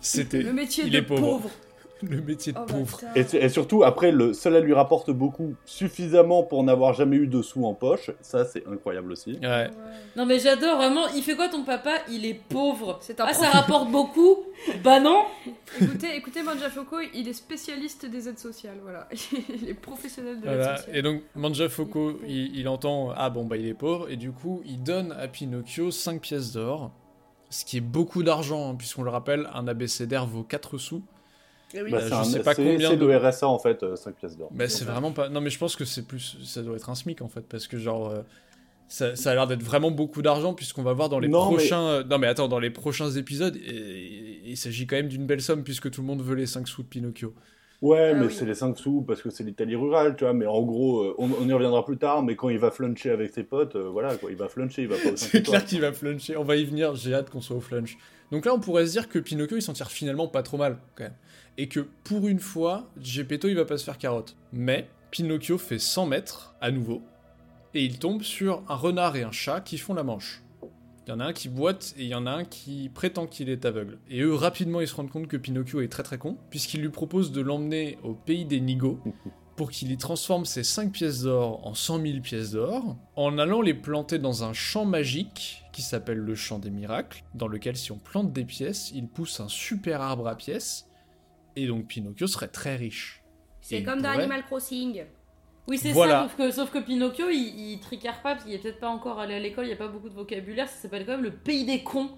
C'était. Le métier il de est pauvre. le métier de oh, pauvre. Et, surtout, après, le, cela lui rapporte beaucoup, suffisamment pour n'avoir jamais eu de sous en poche. Ça, c'est incroyable aussi. Ouais. Non, mais j'adore vraiment. Il fait quoi ton papa? Il est pauvre. C'est ah, ça rapporte beaucoup? Bah non Écoutez, écoutez Manjafoko, il est spécialiste des aides sociales. Voilà. il est professionnel de l'aide sociale. Et donc, Manjafoko, il, il entend Ah bon, bah il est pauvre. Et du coup, il donne à Pinocchio 5 pièces d'or. Ce qui est beaucoup d'argent, hein, puisqu'on le rappelle, un abécédaire vaut 4 sous. Eh bah, je sais pas combien c'est de... le RSA en fait, 5 euh, pièces d'or. Bah, c'est vraiment pas. Non, mais je pense que c'est plus. Ça doit être un SMIC en fait, parce que genre. Euh, ça, ça, a l'air d'être vraiment beaucoup d'argent puisqu'on va voir dans les prochains. Euh, non mais attends, dans les prochains épides, il s'agit quand même d'une belle somme puisque tout le monde veut les 5 sous de Pinocchio. Ouais, ah mais c'est les 5 sous parce que c'est l'Italie rurale, tu vois. Mais en gros, on, y reviendra plus tard. Mais quand il va fluncher avec ses potes, voilà, quoi, il va fluncher, il va pas C'est clair qu'il va fluncher. On va y venir. J'ai hâte qu'on soit au flunch. Donc là, on pourrait se dire que Pinocchio il s'en tire finalement pas trop mal quand même et que pour une fois, Gepetto il va pas se faire carotte. Mais Pinocchio fait 100 mètres à nouveau et il tombe sur un renard et un chat qui font la manche. Il y en a un qui boite et il y en a un qui prétend qu'il est aveugle. Et eux, rapidement, ils se rendent compte que Pinocchio est très très con, puisqu'il lui propose de l'emmener au pays des Nigauds pour qu'il y transforme ses 5 pièces d'or en 100 000 pièces d'or, en allant les planter dans un champ magique qui s'appelle le champ des miracles, dans lequel si on plante des pièces, il pousse un super arbre à pièces, et donc Pinocchio serait très riche. C'est comme dans Animal Crossing. Oui, c'est ça, sauf que, sauf que Pinocchio, il, il tricard pas, parce qu'il est peut-être pas encore allé à l'école, il n'y a pas beaucoup de vocabulaire, ça s'appelle quand même le pays des cons.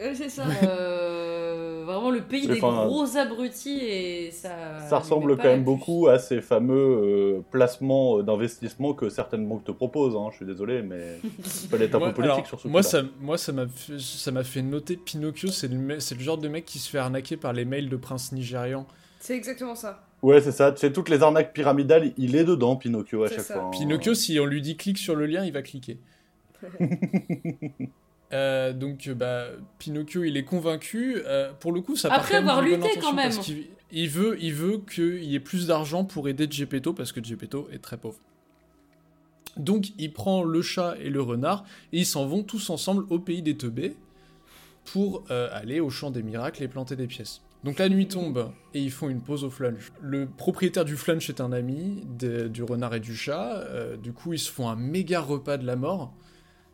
Euh, c'est ça. Euh, vraiment le pays des gros abrutis et ça. Ça ressemble quand même beaucoup à ces fameux euh, placements d'investissement que certaines banques te proposent. Hein. Je suis désolé, mais il fallait être un peu politique sur ce moi, ça, moi, ça m'a fait, ça m'a fait noter Pinocchio, c'est le, le genre de mec qui se fait arnaquer par les mails de princes nigérians. C'est exactement ça. Ouais, c'est ça. Tu sais, toutes les arnaques pyramidales, il est dedans, Pinocchio, à chaque fois. Hein. Pinocchio, si on lui dit clique sur le lien, il va cliquer. Euh, donc, bah, Pinocchio, il est convaincu. Euh, pour le coup, ça Après avoir lutté quand même. il, veut, il veut qu'il y ait plus d'argent pour aider Geppetto parce que Geppetto est très pauvre. Donc, il prend le chat et le renard et ils s'en vont tous ensemble au pays des teubés pour euh, aller au champ des miracles et planter des pièces. Donc la nuit tombe et ils font une pause au flunch. Le propriétaire du flunch est un ami du renard et du chat. Euh, du coup, ils se font un méga repas de la mort.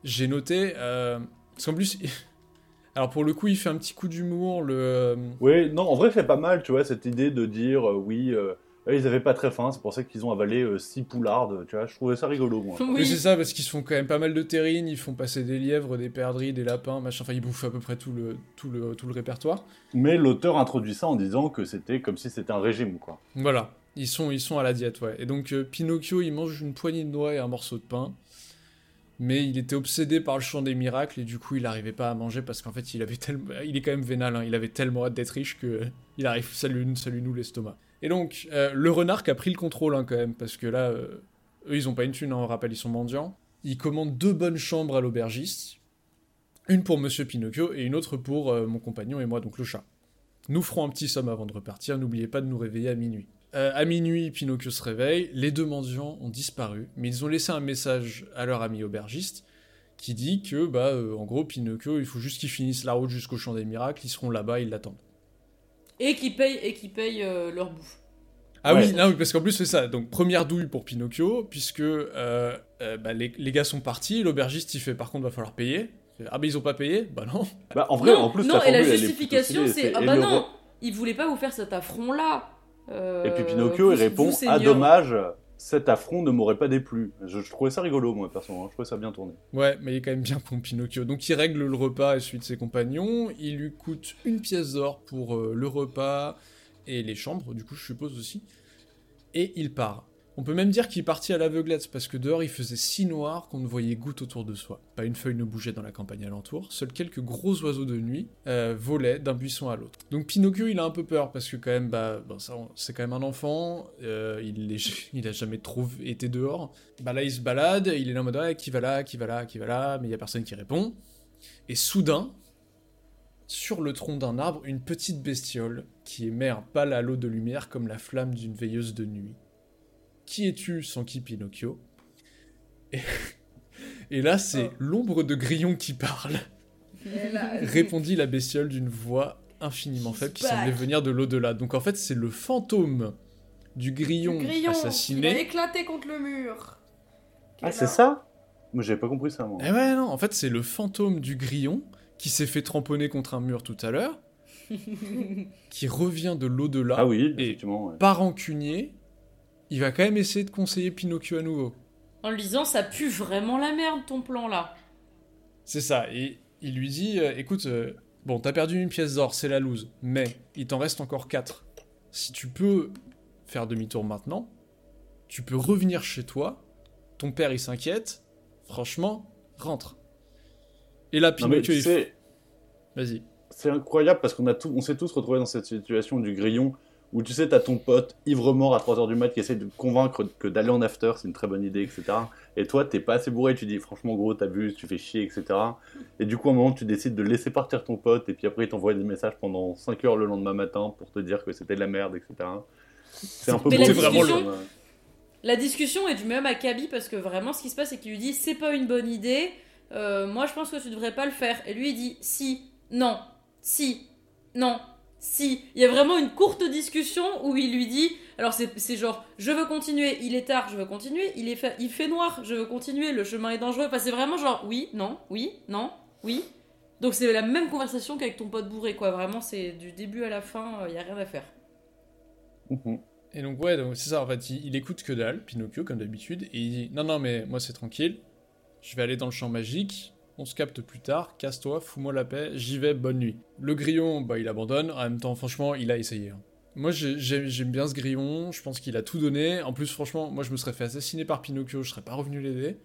J'ai noté euh, parce qu'en plus, alors pour le coup, il fait un petit coup d'humour. Le euh, oui, non, en vrai, c'est pas mal, tu vois, cette idée de dire oui ils avaient pas très faim, c'est pour ça qu'ils ont avalé 6 euh, poulardes, tu vois, je trouvais ça rigolo, moi. Oui, c'est ça, parce qu'ils se font quand même pas mal de terrines, ils font passer des lièvres, des perdrix, des lapins, machin, enfin, ils bouffent à peu près tout le, tout le, tout le répertoire. Mais l'auteur introduit ça en disant que c'était comme si c'était un régime, quoi. Voilà, ils sont, ils sont à la diète, ouais. Et donc, euh, Pinocchio, il mange une poignée de noix et un morceau de pain. Mais il était obsédé par le chant des miracles et du coup il n'arrivait pas à manger parce qu'en fait il avait tellement, il est quand même vénal, hein. il avait tellement hâte d'être riche que il arrive, salut, salut nous l'estomac. Et donc, euh, le renard qui a pris le contrôle hein, quand même, parce que là, euh, eux, ils ont pas une thune, hein, on rappelle, ils sont mendiants. Ils commandent deux bonnes chambres à l'aubergiste, une pour Monsieur Pinocchio et une autre pour euh, mon compagnon et moi, donc le chat. Nous ferons un petit somme avant de repartir, n'oubliez pas de nous réveiller à minuit. à minuit, Pinocchio se réveille, les deux mendiants ont disparu, mais ils ont laissé un message à leur ami aubergiste qui dit que, bah, en gros, Pinocchio, il faut juste qu'ils finissent la route jusqu'au champ des miracles, ils seront là-bas, ils l'attendent et qui payent, et qui payent euh, leur bouffe. Ah oui, non, parce qu'en plus c'est ça. Donc première douille pour Pinocchio, puisque euh, euh, bah, les, les, gars sont partis, l'aubergiste il fait par contre va falloir payer. Ah bah ils ont pas payé? Bah non. Bah en vrai, en plus non et la justification c'est ah bah non, ils voulaient pas vous faire cet affront là. et puis Pinocchio il répond ah dommage, cet affront ne m'aurait pas déplu. Je, trouvais ça rigolo, moi, personnellement. Je trouvais ça bien tourné. Ouais, mais il est quand même bien con, Pinocchio. Donc il règle le repas et celui de ses compagnons. Il lui coûte une pièce d'or pour euh, le repas et les chambres, du coup, je suppose aussi. Et il part. On peut même dire qu'il partit à l'aveuglette, parce que dehors il faisait si noir qu'on ne voyait goutte autour de soi. Pas une feuille ne bougeait dans la campagne alentour, seuls quelques gros oiseaux de nuit euh, volaient d'un buisson à l'autre. Donc Pinocchio il a un peu peur, parce que quand même, bah, c'est quand même un enfant, euh, il, est, il a jamais trop été dehors. Bah là il se balade, il est là en mode qui va là, qui va là, qui va là, mais il y a personne qui répond. Et soudain, sur le tronc d'un arbre, une petite bestiole qui émet un pâle halo de lumière comme la flamme d'une veilleuse de nuit. Qui es-tu sans qui Pinocchio et... là, c'est oh. l'ombre de Grillon qui parle. Répondit la bestiole d'une voix infiniment faible qui semblait venir de l'au-delà. Donc en fait, c'est le fantôme du grillon, assassiné. Il a éclaté contre le mur. Ah, c'est ça Moi, j'avais pas compris ça, moi. Eh ouais, non, en fait, c'est le fantôme du grillon qui s'est fait tramponner contre un mur tout à l'heure, qui revient de l'au-delà. Ah oui, et par rancunier, il va quand même essayer de conseiller Pinocchio à nouveau. En lui disant, ça pue vraiment la merde ton plan là. C'est ça, et il lui dit, euh, écoute, euh, bon, t'as perdu une pièce d'or, c'est la loose, mais il t'en reste encore quatre. Si tu peux faire demi-tour maintenant, tu peux revenir chez toi, ton père il s'inquiète, franchement, rentre. Et là, Pinocchio, il Vas-y. C'est incroyable parce qu'on a tout, on s'est tous retrouvés dans cette situation du grillon où tu sais, t'as ton pote ivre mort à 3h du mat qui essaie de convaincre que d'aller en after c'est une très bonne idée, etc. Et toi, t'es pas assez bourré, tu dis franchement gros, t'abuses, tu fais chier, etc. Et du coup, à un moment, tu décides de laisser partir ton pote et puis après, il t'envoie des messages pendant 5 heures le lendemain matin pour te dire que c'était de la merde, etc. C'est un peu Mais la discussion, la discussion est du même acabit parce que vraiment, ce qui se passe, c'est qu'il lui dit c'est pas une bonne idée, euh, moi je pense que tu devrais pas le faire. Et lui, il dit si, non, si, non, si, il y a vraiment une courte discussion où il lui dit Alors c'est genre, je veux continuer, il est tard, je veux continuer, il, est fait, il fait noir, je veux continuer, le chemin est dangereux. Enfin, c'est vraiment genre, oui, non, oui, non, oui. Donc c'est la même conversation qu'avec ton pote bourré, quoi. Vraiment, c'est du début à la fin, il euh, y a rien à faire. Mhm. Et donc, ouais, donc c'est ça, en fait, il, il, écoute que dalle, Pinocchio, comme d'habitude, et il dit Non, non, mais moi c'est tranquille, je vais aller dans le champ magique, on se capte plus tard, casse-toi, fous-moi la paix, j'y vais, bonne nuit. Le grillon, bah, il abandonne, en même temps, franchement, il a essayé. Hein. Moi, j'aime bien ce grillon, je pense qu'il a tout donné. En plus, franchement, moi, je me serais fait assassiner par Pinocchio, je serais pas revenu l'aider.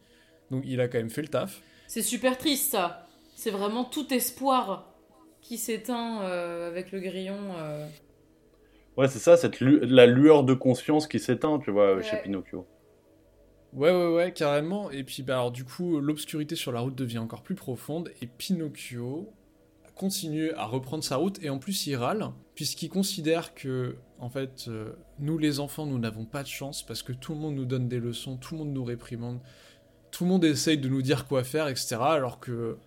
Donc, il a quand même fait le taf. C'est super triste, ça. C'est vraiment tout espoir qui s'éteint euh, avec le grillon. Euh. Ouais, c'est ça, cette la lueur de conscience qui s'éteint, tu vois, chez Pinocchio. Ouais, ouais, ouais, carrément. Et puis, bah, alors, du coup, l'obscurité sur la route devient encore plus profonde et Pinocchio continue à reprendre sa route et en plus, il râle puisqu'il considère que, en fait, euh, nous les enfants, nous n'avons pas de chance parce que tout le monde nous donne des leçons, tout le monde nous réprimande, tout le monde essaye de nous dire quoi faire, etc. Alors que.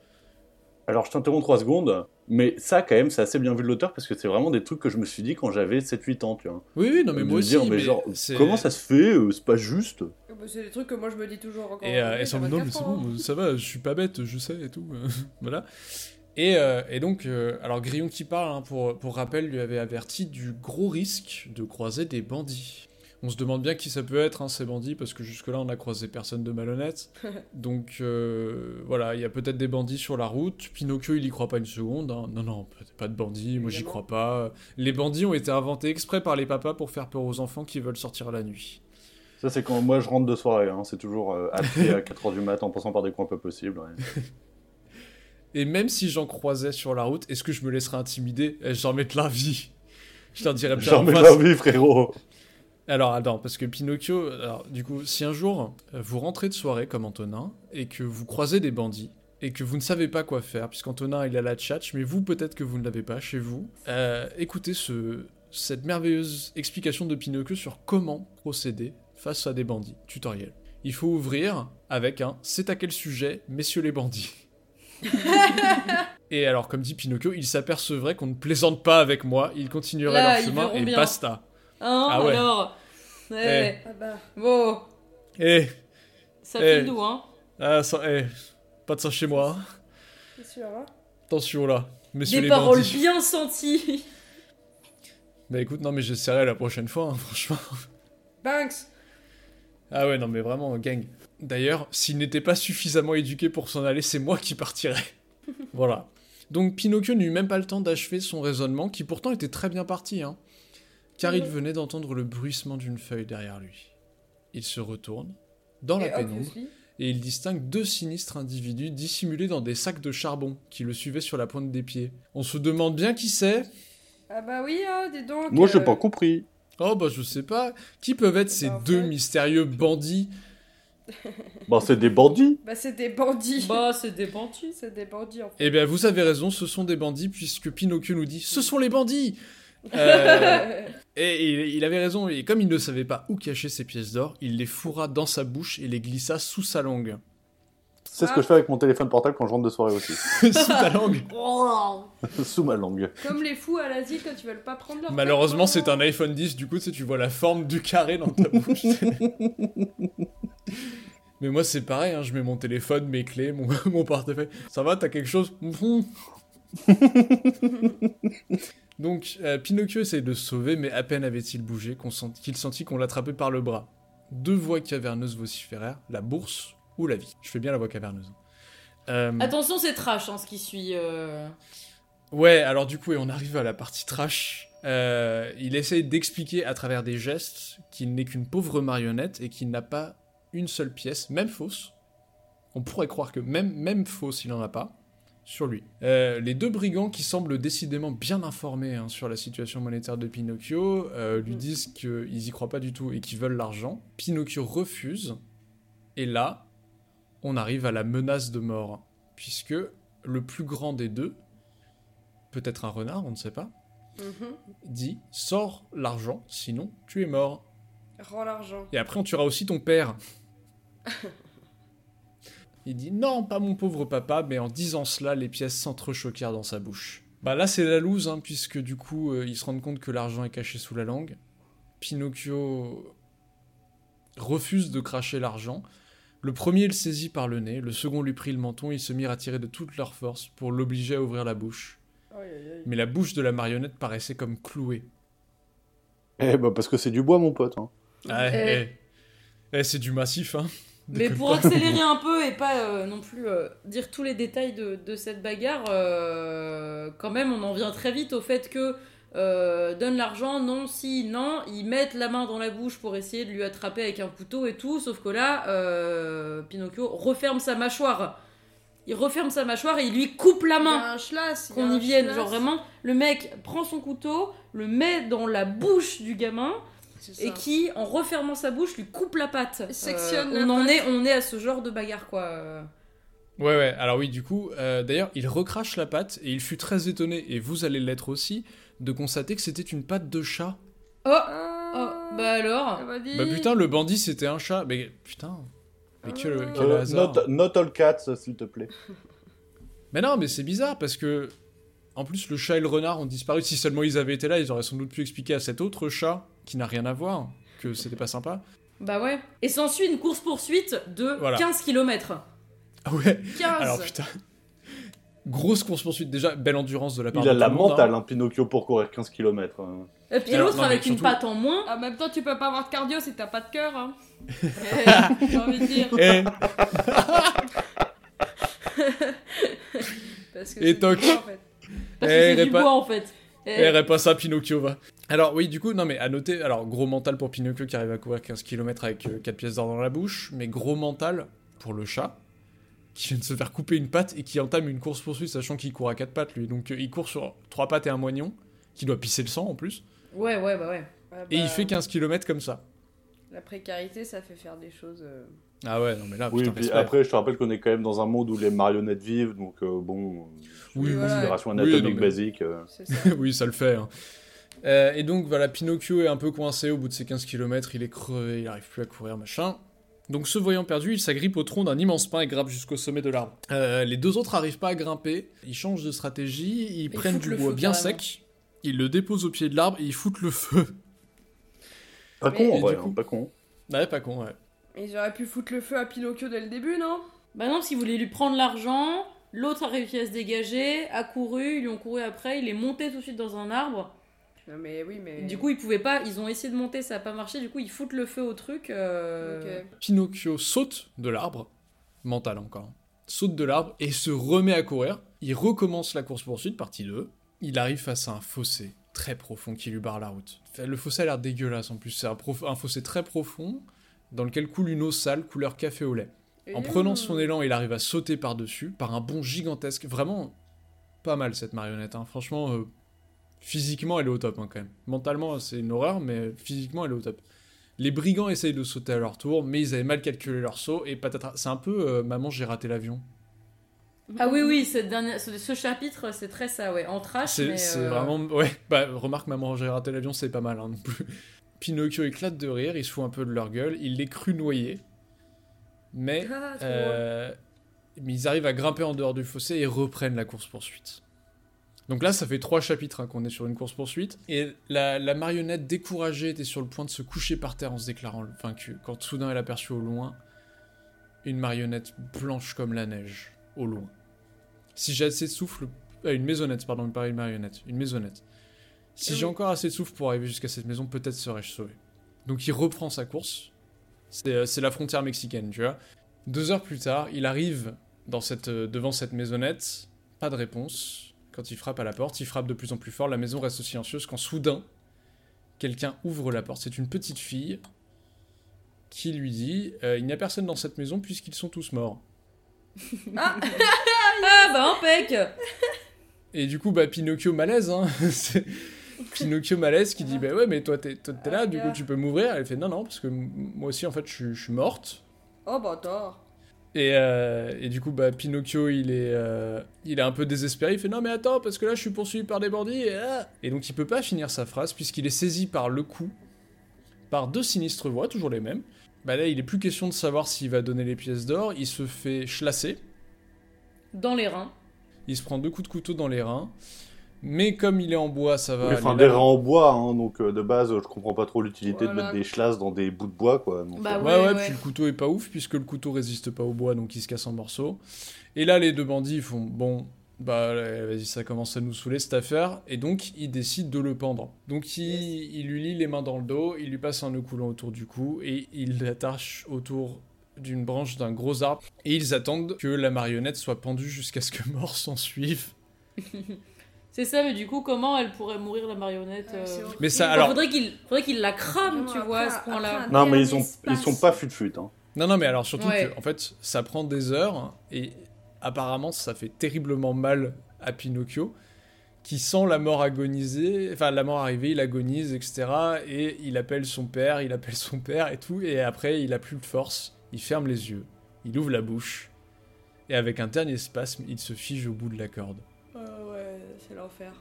Alors, je t'interromps trois secondes. Mais ça, quand même, c'est assez bien vu de l'auteur parce que c'est vraiment des trucs que je me suis dit quand j'avais 7-8 ans, tu vois. Oui, oui, non, mais moi aussi. Dire, mais, genre, comment ça se fait euh, C'est pas juste? Bah, c'est des trucs que moi je me dis toujours encore. Et, euh, et ça, non, mais c'est bon, ça va, je suis pas bête, je sais et tout. voilà. Et, euh, et, donc, alors Grillon qui parle, hein, pour, pour rappel, lui avait averti du gros risque de croiser des bandits. On se demande bien qui ça peut être, hein, ces bandits, parce que jusque-là, on a croisé personne de malhonnête. Donc, euh, voilà, il y a peut-être des bandits sur la route. Pinocchio, il y croit pas une seconde. Hein. Non, non, pas de bandits, moi j'y crois pas. Les bandits ont été inventés exprès par les papas pour faire peur aux enfants qui veulent sortir la nuit. Ça, c'est quand moi je rentre de soirée. Hein. C'est toujours euh, à 4h du matin en passant par des coins pas possibles. Et même si j'en croisais sur la route, est-ce que je me laisserais intimider? J'en mets de la vie. Je leur dirais. J'en mets de la vie, frérot. Alors, attends, parce que Pinocchio, alors, du coup, si un jour euh, vous rentrez de soirée comme Antonin et que vous croisez des bandits et que vous ne savez pas quoi faire, puisqu'Antonin il a la tchatch, mais vous peut-être que vous ne l'avez pas chez vous, euh, écoutez ce, cette merveilleuse explication de Pinocchio sur comment procéder face à des bandits. Tutoriel. Il faut ouvrir avec un C'est à quel sujet, messieurs les bandits? Et alors, comme dit Pinocchio, il s'apercevrait qu'on ne plaisante pas avec moi, il continuerait leur chemin et basta. Hein, ah ouais. alors eh. Ah bah. Bon. Eh. Ça fait d'où, hein Ah, ça, eh. Pas de ça chez moi. C'est sûr, hein Attention là, messieurs Des les paroles bandits. bien senties. Bah écoute, non mais j'essaierai la prochaine fois, hein, franchement. Banks Ah ouais, non mais vraiment, gang. D'ailleurs, s'il n'était pas suffisamment éduqué pour s'en aller, c'est moi qui partirais. voilà. Donc Pinocchio n'eut même pas le temps d'achever son raisonnement, qui pourtant était très bien parti, hein car il venait d'entendre le bruissement d'une feuille derrière lui. Il se retourne, dans la pénombre, et il distingue deux sinistres individus dissimulés dans des sacs de charbon qui le suivaient sur la pointe des pieds. On se demande bien qui c'est Ah bah oui, hein, dis donc Moi j'ai euh, pas compris Oh bah je sais pas. Qui peuvent être ces bah, deux mystérieux bandits? Bah c'est des bandits Bah c'est des bandits Bah c'est des bandits C'est des bandits en fait. Eh bien vous avez raison, ce sont des bandits puisque Pinocchio nous dit « Ce sont les bandits !» Euh, et il, avait raison, et comme il ne savait pas où cacher ses pièces d'or, il les fourra dans sa bouche et les glissa sous sa langue. C'est ce que je fais avec mon téléphone portable quand je rentre de soirée aussi. sous ta langue Sous ma langue. Comme les fous à l'Asie quand tu veux pas prendre leur Malheureusement, c'est un iPhone 10, du coup, tu, tu vois la forme du carré dans ta bouche. Mais moi, c'est pareil, hein, je mets mon téléphone, mes clés, mon, mon portefeuille. Ça va, t'as quelque chose? Donc, euh, Pinocchio essaye de se sauver, mais à peine avait-il bougé qu'il sentit qu'on l'attrapait par le bras. Deux voix caverneuses vociférèrent, la bourse ou la vie. Je fais bien la voix caverneuse. Euh, Attention, c'est trash hein, ce qui suit. Euh. Ouais, alors du coup, et on arrive à la partie trash. il essaye d'expliquer à travers des gestes qu'il n'est qu'une pauvre marionnette et qu'il n'a pas une seule pièce, même fausse. On pourrait croire que même, même fausse, il n'en a pas sur lui. Euh, les deux brigands qui semblent décidément bien informés hein, sur la situation monétaire de Pinocchio euh, lui mm. disent qu'ils y croient pas du tout et qu'ils veulent l'argent. Pinocchio refuse. Et là, on arrive à la menace de mort. Puisque le plus grand des deux, peut-être un renard, on ne sait pas, mm-hmm. dit Sors l'argent, sinon tu es mort. Rends l'argent. Et après, on tuera aussi ton père. Il dit non, pas mon pauvre papa, mais en disant cela, les pièces s'entrechoquèrent dans sa bouche. Bah là, c'est la loose, hein, puisque du coup, euh, ils se rendent compte que l'argent est caché sous la langue. Pinocchio refuse de cracher l'argent. Le premier le saisit par le nez, le second lui prit le menton, ils se mirent à tirer de toute leur force pour l'obliger à ouvrir la bouche. Mais la bouche de la marionnette paraissait comme clouée. Eh bah parce que c'est du bois mon pote. Hein. Ah, eh. Eh, c'est du massif, hein. Mais pour accélérer un peu et pas euh, non plus euh, dire tous les détails de, de cette bagarre, euh, quand même on en vient très vite au fait que donne l'argent, non, si, non, ils mettent la main dans la bouche pour essayer de lui attraper avec un couteau et tout, sauf que là, Pinocchio referme sa mâchoire. Il referme sa mâchoire et il lui coupe la main. Qu'on y vienne. Genre vraiment, le mec prend son couteau, le met dans la bouche du gamin et qui, en refermant sa bouche, lui coupe la patte. Sectionne euh, on en est, on est à ce genre de bagarre, quoi. Ouais, ouais. Alors oui, du coup, euh, d'ailleurs, il recrache la patte et il fut très étonné, et vous allez l'être aussi, de constater que c'était une patte de chat. Oh, oh bah alors Bah putain, le bandit c'était un chat. Mais putain, mais quel, euh, hasard. Not, all cats, s'il te plaît. mais non, mais c'est bizarre parce que en plus, le chat et le renard ont disparu. Si seulement ils avaient été là, ils auraient sans doute pu expliquer à cet autre chat, qui n'a rien à voir, que c'était pas sympa. Bah ouais. Et s'ensuit une course-poursuite de 15 km. Ah ouais 15 Alors putain. Grosse course-poursuite, déjà, belle endurance de la part Il a la mentale, hein. Pinocchio, pour courir 15 km. Hein. Et puis l'autre avec une patte en moins. En même temps, tu peux pas avoir de cardio si t'as pas de cœur. Hein. Eh, j'ai envie de dire. Eh. Parce que Et toc. En fait. Parce que c'est du bois en fait. Eh, pas ça, Pinocchio va. Alors oui, du coup, non mais à noter, alors gros mental pour Pinocchio qui arrive à courir 15 km avec 4 euh, pièces d'or dans la bouche, mais gros mental pour le chat qui vient de se faire couper une patte et qui entame une course poursuite sachant qu'il court à 4 pattes lui. Donc euh, il court sur 3 pattes et un moignon qui doit pisser le sang en plus. Ouais, ouais, bah ouais. Et il bah, fait 15 km comme ça. La précarité, ça fait faire des choses. Euh, ah ouais, non mais là. Oui, puis après, je te rappelle qu'on est quand même dans un monde où les marionnettes vivent, donc euh, bon. Oui, considération anatomique basique. Euh. oui, ça le fait. Hein. Et donc voilà, Pinocchio est un peu coincé au bout de ses 15 km, il est crevé, il arrive plus à courir, machin. Donc se voyant perdu, il s'agrippe au tronc d'un immense pin et grimpe jusqu'au sommet de l'arbre. les deux autres arrivent pas à grimper, ils changent de stratégie, ils, prennent du bois bien sec, ils le déposent au pied de l'arbre et ils foutent le feu. Pas con, en vrai, hein, pas con. Ouais, pas con, ouais. Ils auraient pu foutre le feu à Pinocchio dès le début, non? Bah non, s'ils voulaient lui prendre l'argent, l'autre a réussi à se dégager, a couru, ils lui ont couru après, il est monté tout de suite dans un arbre. Non mais oui, mais... Du coup, ils pouvaient pas, ils ont essayé de monter, ça a pas marché, du coup, ils foutent le feu au truc. Euh... Pinocchio saute de l'arbre, mental encore, saute de l'arbre et se remet à courir. Il recommence la course-poursuite, partie 2. Il arrive face à un fossé très profond qui lui barre la route. Le fossé a l'air dégueulasse en plus. C'est un, un, fossé très profond dans lequel coule une eau sale couleur café au lait. En prenant son élan, il arrive à sauter par-dessus par un bond gigantesque. Vraiment pas mal cette marionnette. Hein. Franchement, euh, physiquement, elle est au top hein, quand même. Mentalement, c'est une horreur, mais physiquement, elle est au top. Les brigands essayent de sauter à leur tour, mais ils avaient mal calculé leur saut et patatras. C'est un peu euh, Maman, j'ai raté l'avion. Ah oui, oui, cette dernière, ce, chapitre, c'est très ça, ouais. En trash, C'est euh, vraiment. Ouais, bah, remarque, maman, j'ai raté l'avion, c'est pas mal hein, non plus. Pinocchio éclate de rire, il se fout un peu de leur gueule, il les cru noyés. Mais, ah, euh, mais ils arrivent à grimper en dehors du fossé et reprennent la course-poursuite. Donc là, ça fait trois chapitres hein, qu'on est sur une course-poursuite. Et la, la, marionnette découragée était sur le point de se coucher par terre en se déclarant vaincue, quand soudain elle aperçut au loin une marionnette blanche comme la neige, au loin. Si j'ai assez de souffle. Euh, une maisonnette, pardon, pas une marionnette. Une maisonnette. Si j'ai encore assez de souffle pour arriver jusqu'à cette maison, peut-être serais-je sauvé. Donc il reprend sa course. Euh, c'est la frontière mexicaine, tu vois. Deux heures plus tard, il arrive dans cette, euh, devant cette maisonnette. Pas de réponse. Quand il frappe à la porte, il frappe de plus en plus fort. La maison reste silencieuse quand soudain, quelqu'un ouvre la porte. C'est une petite fille qui lui dit Il n'y a personne dans cette maison puisqu'ils sont tous morts. ah ah bah impec Et du coup, bah Pinocchio malaise, hein. Pinocchio malaise qui dit bah ouais mais toi t'es là, ah, du coup tu peux m'ouvrir. Elle fait non non parce que moi aussi en fait je suis morte. Oh bah Et, euh, et, du coup, bah, Pinocchio, il est, euh, il est un peu désespéré. Il fait non, mais attends, parce que là, je suis poursuivi par des bandits. Et, ah. et donc, il peut pas finir sa phrase puisqu'il est saisi par le coup, par deux sinistres voix, toujours les mêmes. Bah là, il est plus question de savoir s'il va donner les pièces d'or. Il se fait chlasser dans les reins. Il se prend deux coups de couteau dans les reins. Mais comme il est en bois, ça va. Enfin, des rats en bois, hein, donc euh, de base, je comprends pas trop l'utilité de mettre des chlasses dans des bouts de bois, quoi. donc, Bah euh, Ouais, ouais, Ouais, puis le couteau est pas ouf, puisque le couteau résiste pas au bois, donc il se casse en morceaux. Et là, les deux bandits font bon, bah vas-y, ça commence à nous saouler cette affaire, et donc ils décident de le pendre. Donc il, il lui lie les mains dans le dos, il lui passe un nœud coulant autour du cou, et il l'attache autour d'une branche d'un gros arbre, et ils attendent que la marionnette soit pendue jusqu'à ce que mort s'en suive. C'est ça, mais du coup, comment elle pourrait mourir la marionnette euh, horrible. Mais ça, alors, faudrait qu'il faudrait qu'il la crame, Non, tu après, vois, à ce point-là. Non, mais ils, ont, ils sont pas fut-fut. Hein. Non, non, mais alors surtout Ouais. que, en fait, ça prend des heures et apparemment, ça fait terriblement mal à Pinocchio qui sent la mort agoniser, enfin la mort arriver, il agonise, etc. Et il appelle son père, il appelle son père et tout, et après, il a plus de force, il ferme les yeux, il ouvre la bouche, et avec un dernier spasme, il se fige au bout de la corde. C'est l'enfer.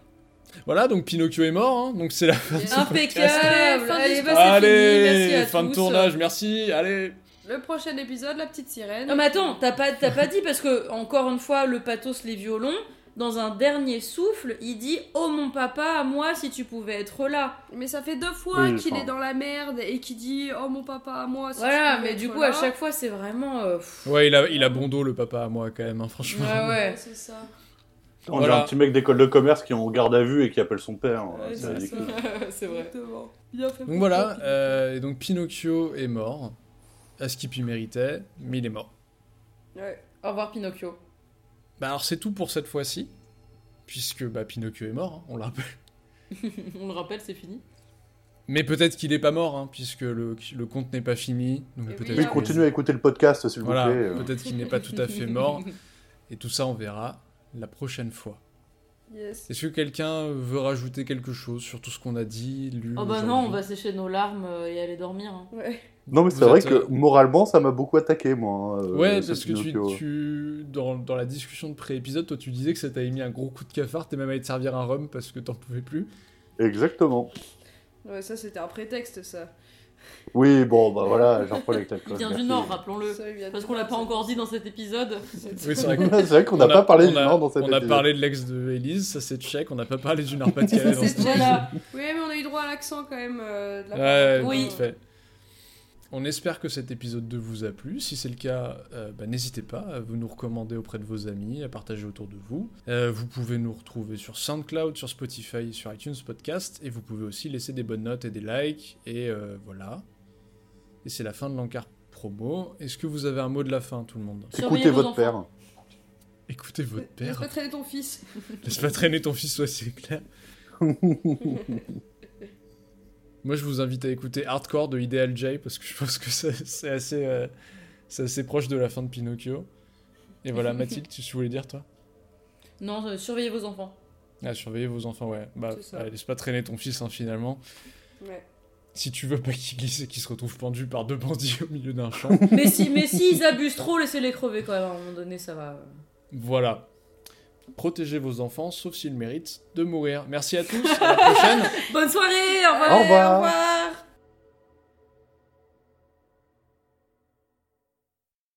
Voilà, donc Pinocchio est mort, hein, donc c'est la fin de ce Impeccable. Allez, fin du Allez, spot. bah, c'est Allez, fini. Merci à fin de tournage, merci, allez Le prochain épisode, la petite sirène. Non mais attends, t'as pas, t'as pas dit parce que encore une fois le pathos les violons. Dans un dernier souffle, il dit Oh mon papa, à moi si tu pouvais être là. Mais ça fait deux fois Oui, qu'il enfin. est dans la merde et qu'il dit Oh mon papa, à moi. si Voilà, tu pouvais mais du coup là. à chaque fois c'est vraiment. euh. Ouais, il a, il a bon dos, le papa, à moi, quand même, hein, franchement. Ouais ouais. c'est ça. On Voilà. a un petit mec d'école de commerce qui est en garde à vue et qui appelle son père. hein, Ouais, c'est c'est ridicule. c'est vrai. Exactement. Bien fait Donc voilà, euh, et donc Pinocchio est mort, à ce qu'il puis méritait, mais il est mort. Pinocchio. Ouais. Au revoir Pinocchio. Bah alors c'est tout pour cette fois-ci, puisque bah, Pinocchio est mort, hein, on le rappelle. On le rappelle, c'est fini. Mais peut-être qu'il est pas mort, hein, puisque le, le conte n'est pas fini. Donc Et peut-être oui, Oui, que- continuez à écouter le podcast, s'il vous Voilà, plaît. euh. peut-être qu'il n'est pas tout à fait mort. Et tout ça, on verra la prochaine fois. Yes. Est-ce que quelqu'un veut rajouter quelque chose sur tout ce qu'on a dit, lu Oh bah non, on va sécher nos larmes euh, et aller dormir. hein. Ouais. Non, mais c'est vrai êtes, que euh, moralement, ça m'a beaucoup attaqué, moi. hein, euh, Ouais, ce parce que tu, tu dans, dans la discussion de pré-épisode, toi tu disais que ça t'avait mis un gros coup de cafard, t'es même allé te servir un rhum parce que t'en pouvais plus. Exactement. Ouais, ça c'était un prétexte, ça. Oui, bon, bah voilà, j'en prends avec la Il vient du Nord, rappelons-le. De Parce qu'on l'a pas encore dit dans cet épisode. Oui, c'est vrai qu'on n'a pas parlé on du a- Nord dans cette On a épisode. parlé de l'ex de Elise, ça c'est check, on n'a pas parlé du Nord-Pas-de-Calais dans C'est ce Voilà. Oui, mais on a eu droit à l'accent quand même euh, de la de- Oui. fait. On espère que cet épisode 2 vous a plu. Si c'est le cas, euh, bah, n'hésitez pas à vous nous recommander auprès de vos amis, à partager autour de vous. Euh, vous pouvez nous retrouver sur SoundCloud, sur Spotify, sur iTunes Podcast, et vous pouvez aussi laisser des bonnes notes et des likes. Et euh, voilà. Et c'est la fin de l'encart promo. Est-ce que vous avez un mot de la fin, tout le monde? Écoutez votre enfants. père. Écoutez votre Laisse père. pas traîner ton fils. Laisse pas traîner ton fils, ouais, c'est clair. Moi, je vous invite à écouter Hardcore de Ideal J parce que je pense que c'est assez, euh, assez proche de la fin de Pinocchio. Et voilà, Mathilde, tu voulais dire toi? Non, euh, surveillez vos enfants. Ah, surveillez vos enfants, ouais. Bah, ça. ouais, laisse pas traîner ton fils, hein, finalement. Ouais. Si tu veux pas qu'il glisse et qu'il se retrouve pendu par deux bandits au milieu d'un champ. mais si, mais si ils abusent trop, laissez-les crever quand même. À un moment donné, ça va. voilà. Protégez vos enfants, sauf s'ils méritent de mourir. Merci à tous, à la prochaine. Bonne soirée, au revoir. Au revoir. Au revoir.